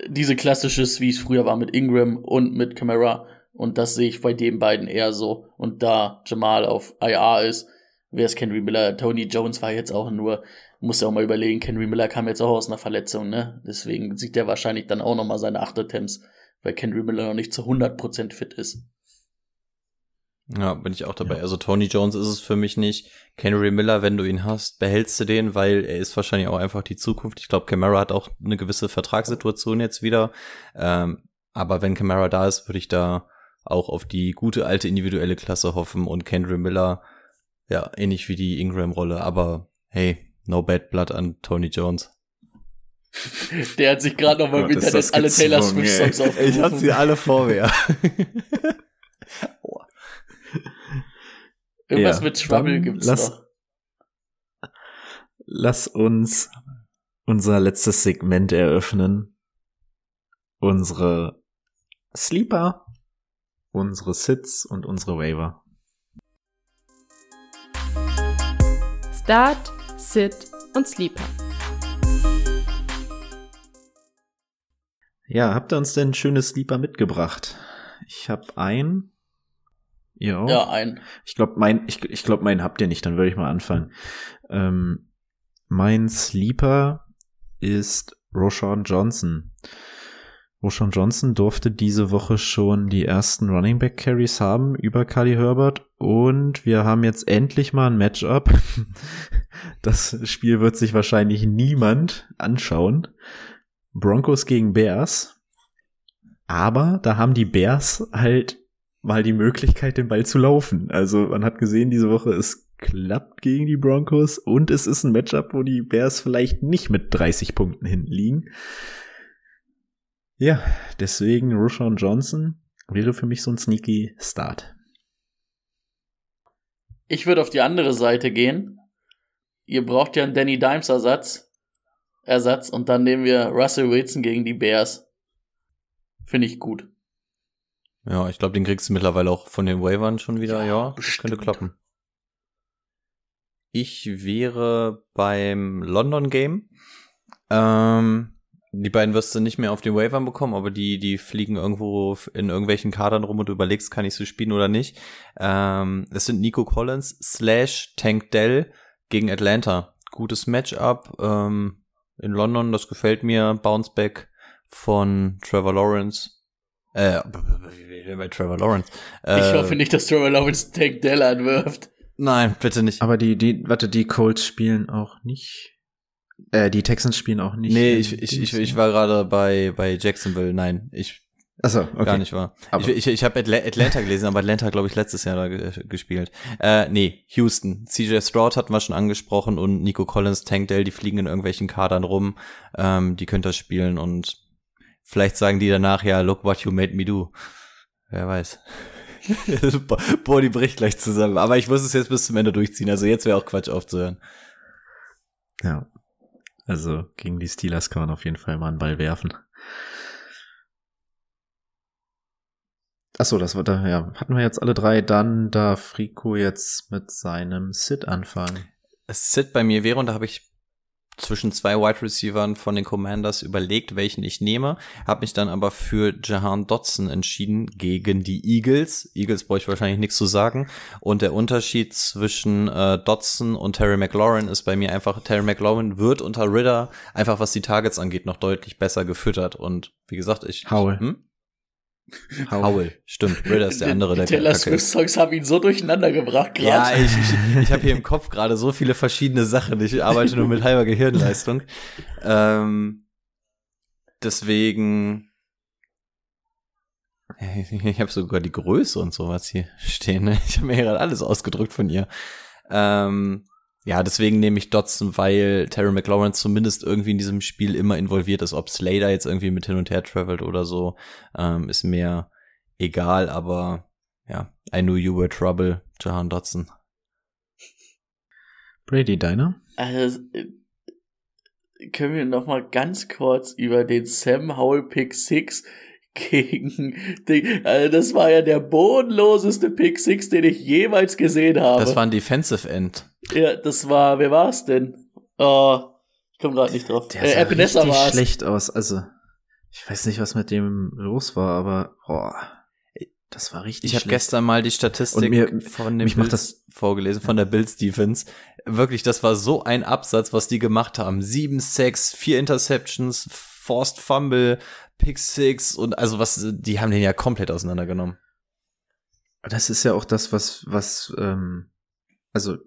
Diese klassisches, wie es früher war mit Ingram und mit Camara, und das sehe ich bei den beiden eher so. Und da Jamal auf IR ist, wäre es Henry Miller. Tony Jones war jetzt auch nur, muss ja auch mal überlegen, Henry Miller kam jetzt auch aus einer Verletzung, ne? Deswegen sieht er wahrscheinlich dann auch noch mal seine acht Attempts, weil Henry Miller noch nicht zu 100% fit ist. Ja, bin ich auch dabei. Ja. Also Tony Jones ist es für mich nicht. Henry Miller, wenn du ihn hast, behältst du den, weil er ist wahrscheinlich auch einfach die Zukunft. Ich glaube, Camara hat auch eine gewisse Vertragssituation jetzt wieder. Ähm, aber wenn Camara da ist, würde ich da auch auf die gute alte individuelle Klasse hoffen und Kendry Miller, ja, ähnlich wie die Ingram-Rolle. Aber hey, no bad blood an Tony Jones. Der hat sich gerade noch mal im Gott, Internet das alle Taylor gezwungen, Swift Songs ey. aufgerufen. alle vor mir. Irgendwas Ja, mit Trouble gibt's lass- noch. Lass uns unser letztes Segment eröffnen. Unsere Sleeper, unsere Sits und unsere Waiver. Start, Sit und Sleeper. Ja, habt ihr uns denn ein schönes Sleeper mitgebracht? Ich habe ein. Ihr auch? Ja, ein. Ich glaube, mein, ich, ich glaub, meinen habt ihr nicht, dann würde ich mal anfangen. Ähm, mein Sleeper ist Roshan Johnson. Roshan Johnson durfte diese Woche schon die ersten Running Back Carries haben über Kali Herbert und wir haben jetzt endlich mal ein Matchup. Das Spiel wird sich wahrscheinlich niemand anschauen. Broncos gegen Bears. Aber da haben die Bears halt mal die Möglichkeit, den Ball zu laufen. Also man hat gesehen diese Woche, es klappt gegen die Broncos und es ist ein Matchup, wo die Bears vielleicht nicht mit 30 Punkten hinten liegen. Ja, deswegen Roshan Johnson wäre für mich so ein sneaky Start. Ich würde auf die andere Seite gehen. Ihr braucht ja einen Danny Dimes Ersatz. Ersatz und dann nehmen wir Russell Wilson gegen die Bears. Finde ich gut. Ja, ich glaube, den kriegst du mittlerweile auch von den Wavern schon wieder. Ja, Ja, könnte klappen. Ich wäre beim London Game. Ähm, die beiden wirst du nicht mehr auf den Wavern bekommen, aber die, die fliegen irgendwo in irgendwelchen Kadern rum und du überlegst, kann ich sie spielen oder nicht. Ähm, es sind Nico Collins slash Tank Dell gegen Atlanta. Gutes Matchup. Ähm, in London, das gefällt mir. Bounceback von Trevor Lawrence. Äh, bei Trevor Lawrence. ich Äh, hoffe nicht, dass Trevor Lawrence Tank Dell anwirft. Nein, bitte nicht. Aber die, die, warte, die Colts spielen auch nicht. Äh, die Texans spielen auch nicht. nee, ich, ich, ich, ich war gerade bei, bei Jacksonville. Nein, ich Achso, okay. gar nicht war. Aber- ich ich, ich habe Atla Atlanta gelesen, aber Atlanta glaube ich letztes Jahr da ge gespielt. Äh, nee, Houston. CJ Stroud hatten wir schon angesprochen und Nico Collins, Tank Dell, die fliegen in irgendwelchen Kadern rum. Ähm, die könnt ihr spielen und vielleicht sagen die danach, ja, look what you made me do. Wer weiß. Boah, die bricht gleich zusammen. Aber ich muss es jetzt bis zum Ende durchziehen. Also jetzt wäre auch Quatsch aufzuhören. Ja. Also gegen die Steelers kann man auf jeden Fall mal einen Ball werfen. Achso, das war da, ja, hatten wir jetzt alle drei. Dann darf Rico jetzt mit seinem Sit anfangen. Sit bei mir wäre, und da habe ich zwischen zwei Wide Receivern von den Commanders überlegt, welchen ich nehme, habe mich dann aber für Jahan Dotson entschieden gegen die Eagles. Eagles brauche ich wahrscheinlich nichts zu sagen. Und der Unterschied zwischen äh, Dotson und Terry McLaurin ist bei mir einfach, Terry McLaurin wird unter Ritter einfach, was die Targets angeht, noch deutlich besser gefüttert. Und wie gesagt, ich... Howell. Hm? Howell, stimmt. Ritter ist der andere, die der Taylor Kacke ist. Swift Songs haben ihn so durcheinander gebracht Ja, gerade. ich, ich, ich habe hier im Kopf gerade so viele verschiedene Sachen. Ich arbeite nur mit halber Gehirnleistung. Ähm, deswegen. Ich habe sogar die Größe und sowas hier stehen. Ne? Ich habe mir gerade alles ausgedrückt von ihr. Ähm, ja, deswegen nehme ich Dotson, weil Terry McLaurin zumindest irgendwie in diesem Spiel immer involviert ist. Ob Slater jetzt irgendwie mit hin und her travelt oder so, ähm, ist mir egal, aber ja, I knew you were trouble, Jahan Dotson. Brady, deiner? Also, äh, können wir noch mal ganz kurz über den Sam Howell Pick 6 gegen den, also das war ja der bodenloseste Pick 6, den ich jemals gesehen habe. Das war ein Defensive End. Ja, das war, wer war es denn? Oh, ich komme gerade nicht drauf. Der äh, sah Ebenezer richtig war's. schlecht aus. Also, ich weiß nicht, was mit dem los war, aber boah, das war richtig Ich habe gestern mal die Statistik mir- von dem Bills vorgelesen, von der Bills Defense. Wirklich, das war so ein Absatz, was die gemacht haben. Sieben Sacks, vier Interceptions, Forced Fumble, Pick Six und also was, die haben den ja komplett auseinandergenommen. Das ist ja auch das, was, was, ähm, also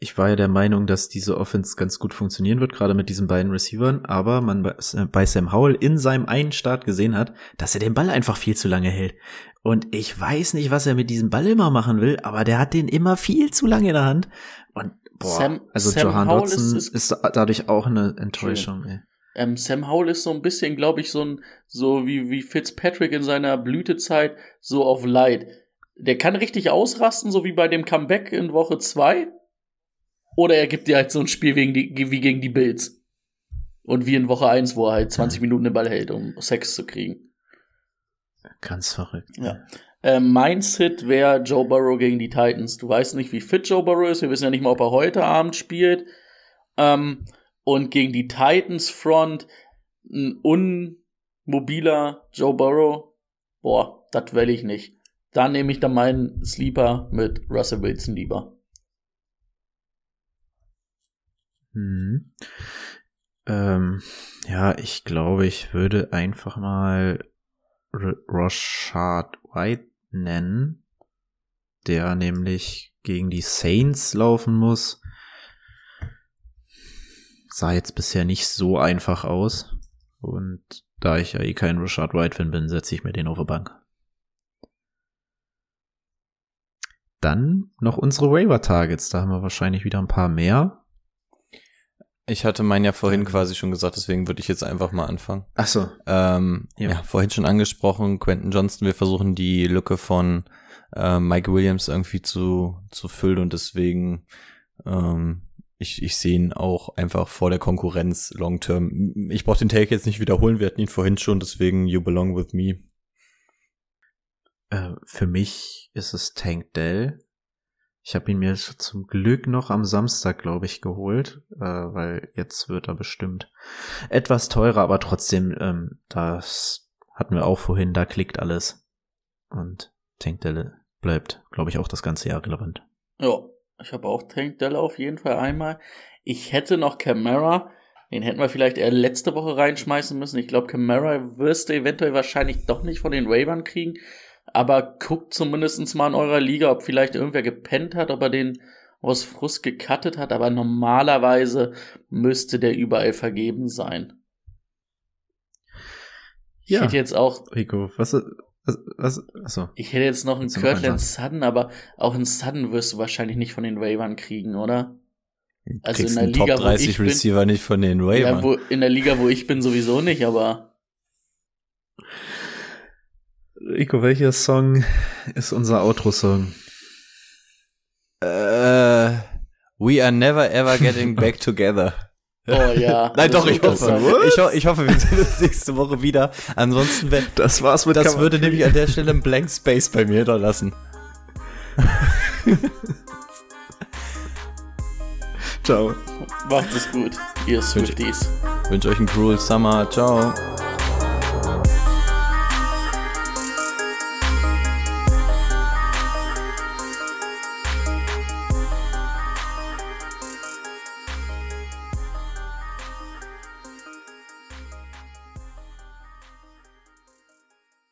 ich war ja der Meinung, dass diese Offense ganz gut funktionieren wird, gerade mit diesen beiden Receivern, aber man bei Sam Howell in seinem einen Start gesehen hat, dass er den Ball einfach viel zu lange hält. Und ich weiß nicht, was er mit diesem Ball immer machen will, aber der hat den immer viel zu lange in der Hand. Und boah, Sam- also Sam Johan Howell Dotson ist- ist, dadurch auch eine Enttäuschung. Ey. Ähm, Sam Howell ist so ein bisschen, glaube ich, so ein, so wie, wie Fitzpatrick in seiner Blütezeit, so auf Light. Der kann richtig ausrasten, so wie bei dem Comeback in Woche 2. Oder er gibt dir halt so ein Spiel wegen die, wie gegen die Bills. Und wie in Woche 1, wo er halt 20 Minuten den Ball hält, um Sex zu kriegen. Ganz verrückt. Ja. Ähm, mein Sit wäre Joe Burrow gegen die Titans. Du weißt nicht, wie fit Joe Burrow ist. Wir wissen ja nicht mal, ob er heute Abend spielt. Ähm, und gegen die Titans Front ein unmobiler Joe Burrow. Boah, das will ich nicht. Da nehme ich dann meinen Sleeper mit Russell Wilson lieber. Mhm. Ähm, ja, ich glaube, ich würde einfach mal R Rashad White nennen, der nämlich gegen die Saints laufen muss. Sah jetzt bisher nicht so einfach aus. Und da ich ja eh kein Rashad White-Fan bin, setze ich mir den auf die Bank. Dann noch unsere Waiver-Targets. Da haben wir wahrscheinlich wieder ein paar mehr. Ich hatte meinen ja vorhin quasi schon gesagt, deswegen würde ich jetzt einfach mal anfangen. Ach so. Ähm, Ja. ja. vorhin schon angesprochen, Quentin Johnston, wir versuchen die Lücke von äh, Mike Williams irgendwie zu, zu füllen und deswegen ähm, ich, ich sehe ihn auch einfach vor der Konkurrenz long term. Ich brauche den Take jetzt nicht wiederholen, wir hatten ihn vorhin schon, deswegen you belong with me. Äh, für mich ist es Tank Dell. Ich habe ihn mir zum Glück noch am Samstag, glaube ich, geholt, äh, weil jetzt wird er bestimmt etwas teurer, aber trotzdem, ähm, das hatten wir auch vorhin, da klickt alles. Und Tank Dell bleibt, glaube ich, auch das ganze Jahr relevant. Ja, ich habe auch Tank Dell auf jeden Fall einmal. Ich hätte noch Camara. Den hätten wir vielleicht eher letzte Woche reinschmeißen müssen. Ich glaube, Camara wirst du eventuell wahrscheinlich doch nicht von den Ravern kriegen. Aber guckt zumindest mal in eurer Liga, ob vielleicht irgendwer gepennt hat, ob er den aus Frust gecuttet hat. Aber normalerweise müsste der überall vergeben sein. Ich Ja. hätte jetzt auch Rico, was, was, was achso. ich hätte jetzt noch einen Kirtland. Sutton, aber auch einen Sutton wirst du wahrscheinlich nicht von den Ravern kriegen, oder? Also Kriegst in der Liga, Top wo 30 ich bin- Receiver nicht von den Ja, Ravens. wo, in der Liga, wo ich bin, sowieso nicht, aber Rico, welcher Song ist unser Outro-Song? äh, we are never ever getting back together. Oh ja. Nein, doch, ich Das ist hoffe. Ich, ho ich hoffe, wir sehen uns nächste Woche wieder. Ansonsten wäre Das war's mit das Kammer- würde nämlich an der Stelle einen Blank Space bei mir hinterlassen. Ciao. Macht es gut, ihr Swifties. Wünsche euch einen cruel Summer. Ciao.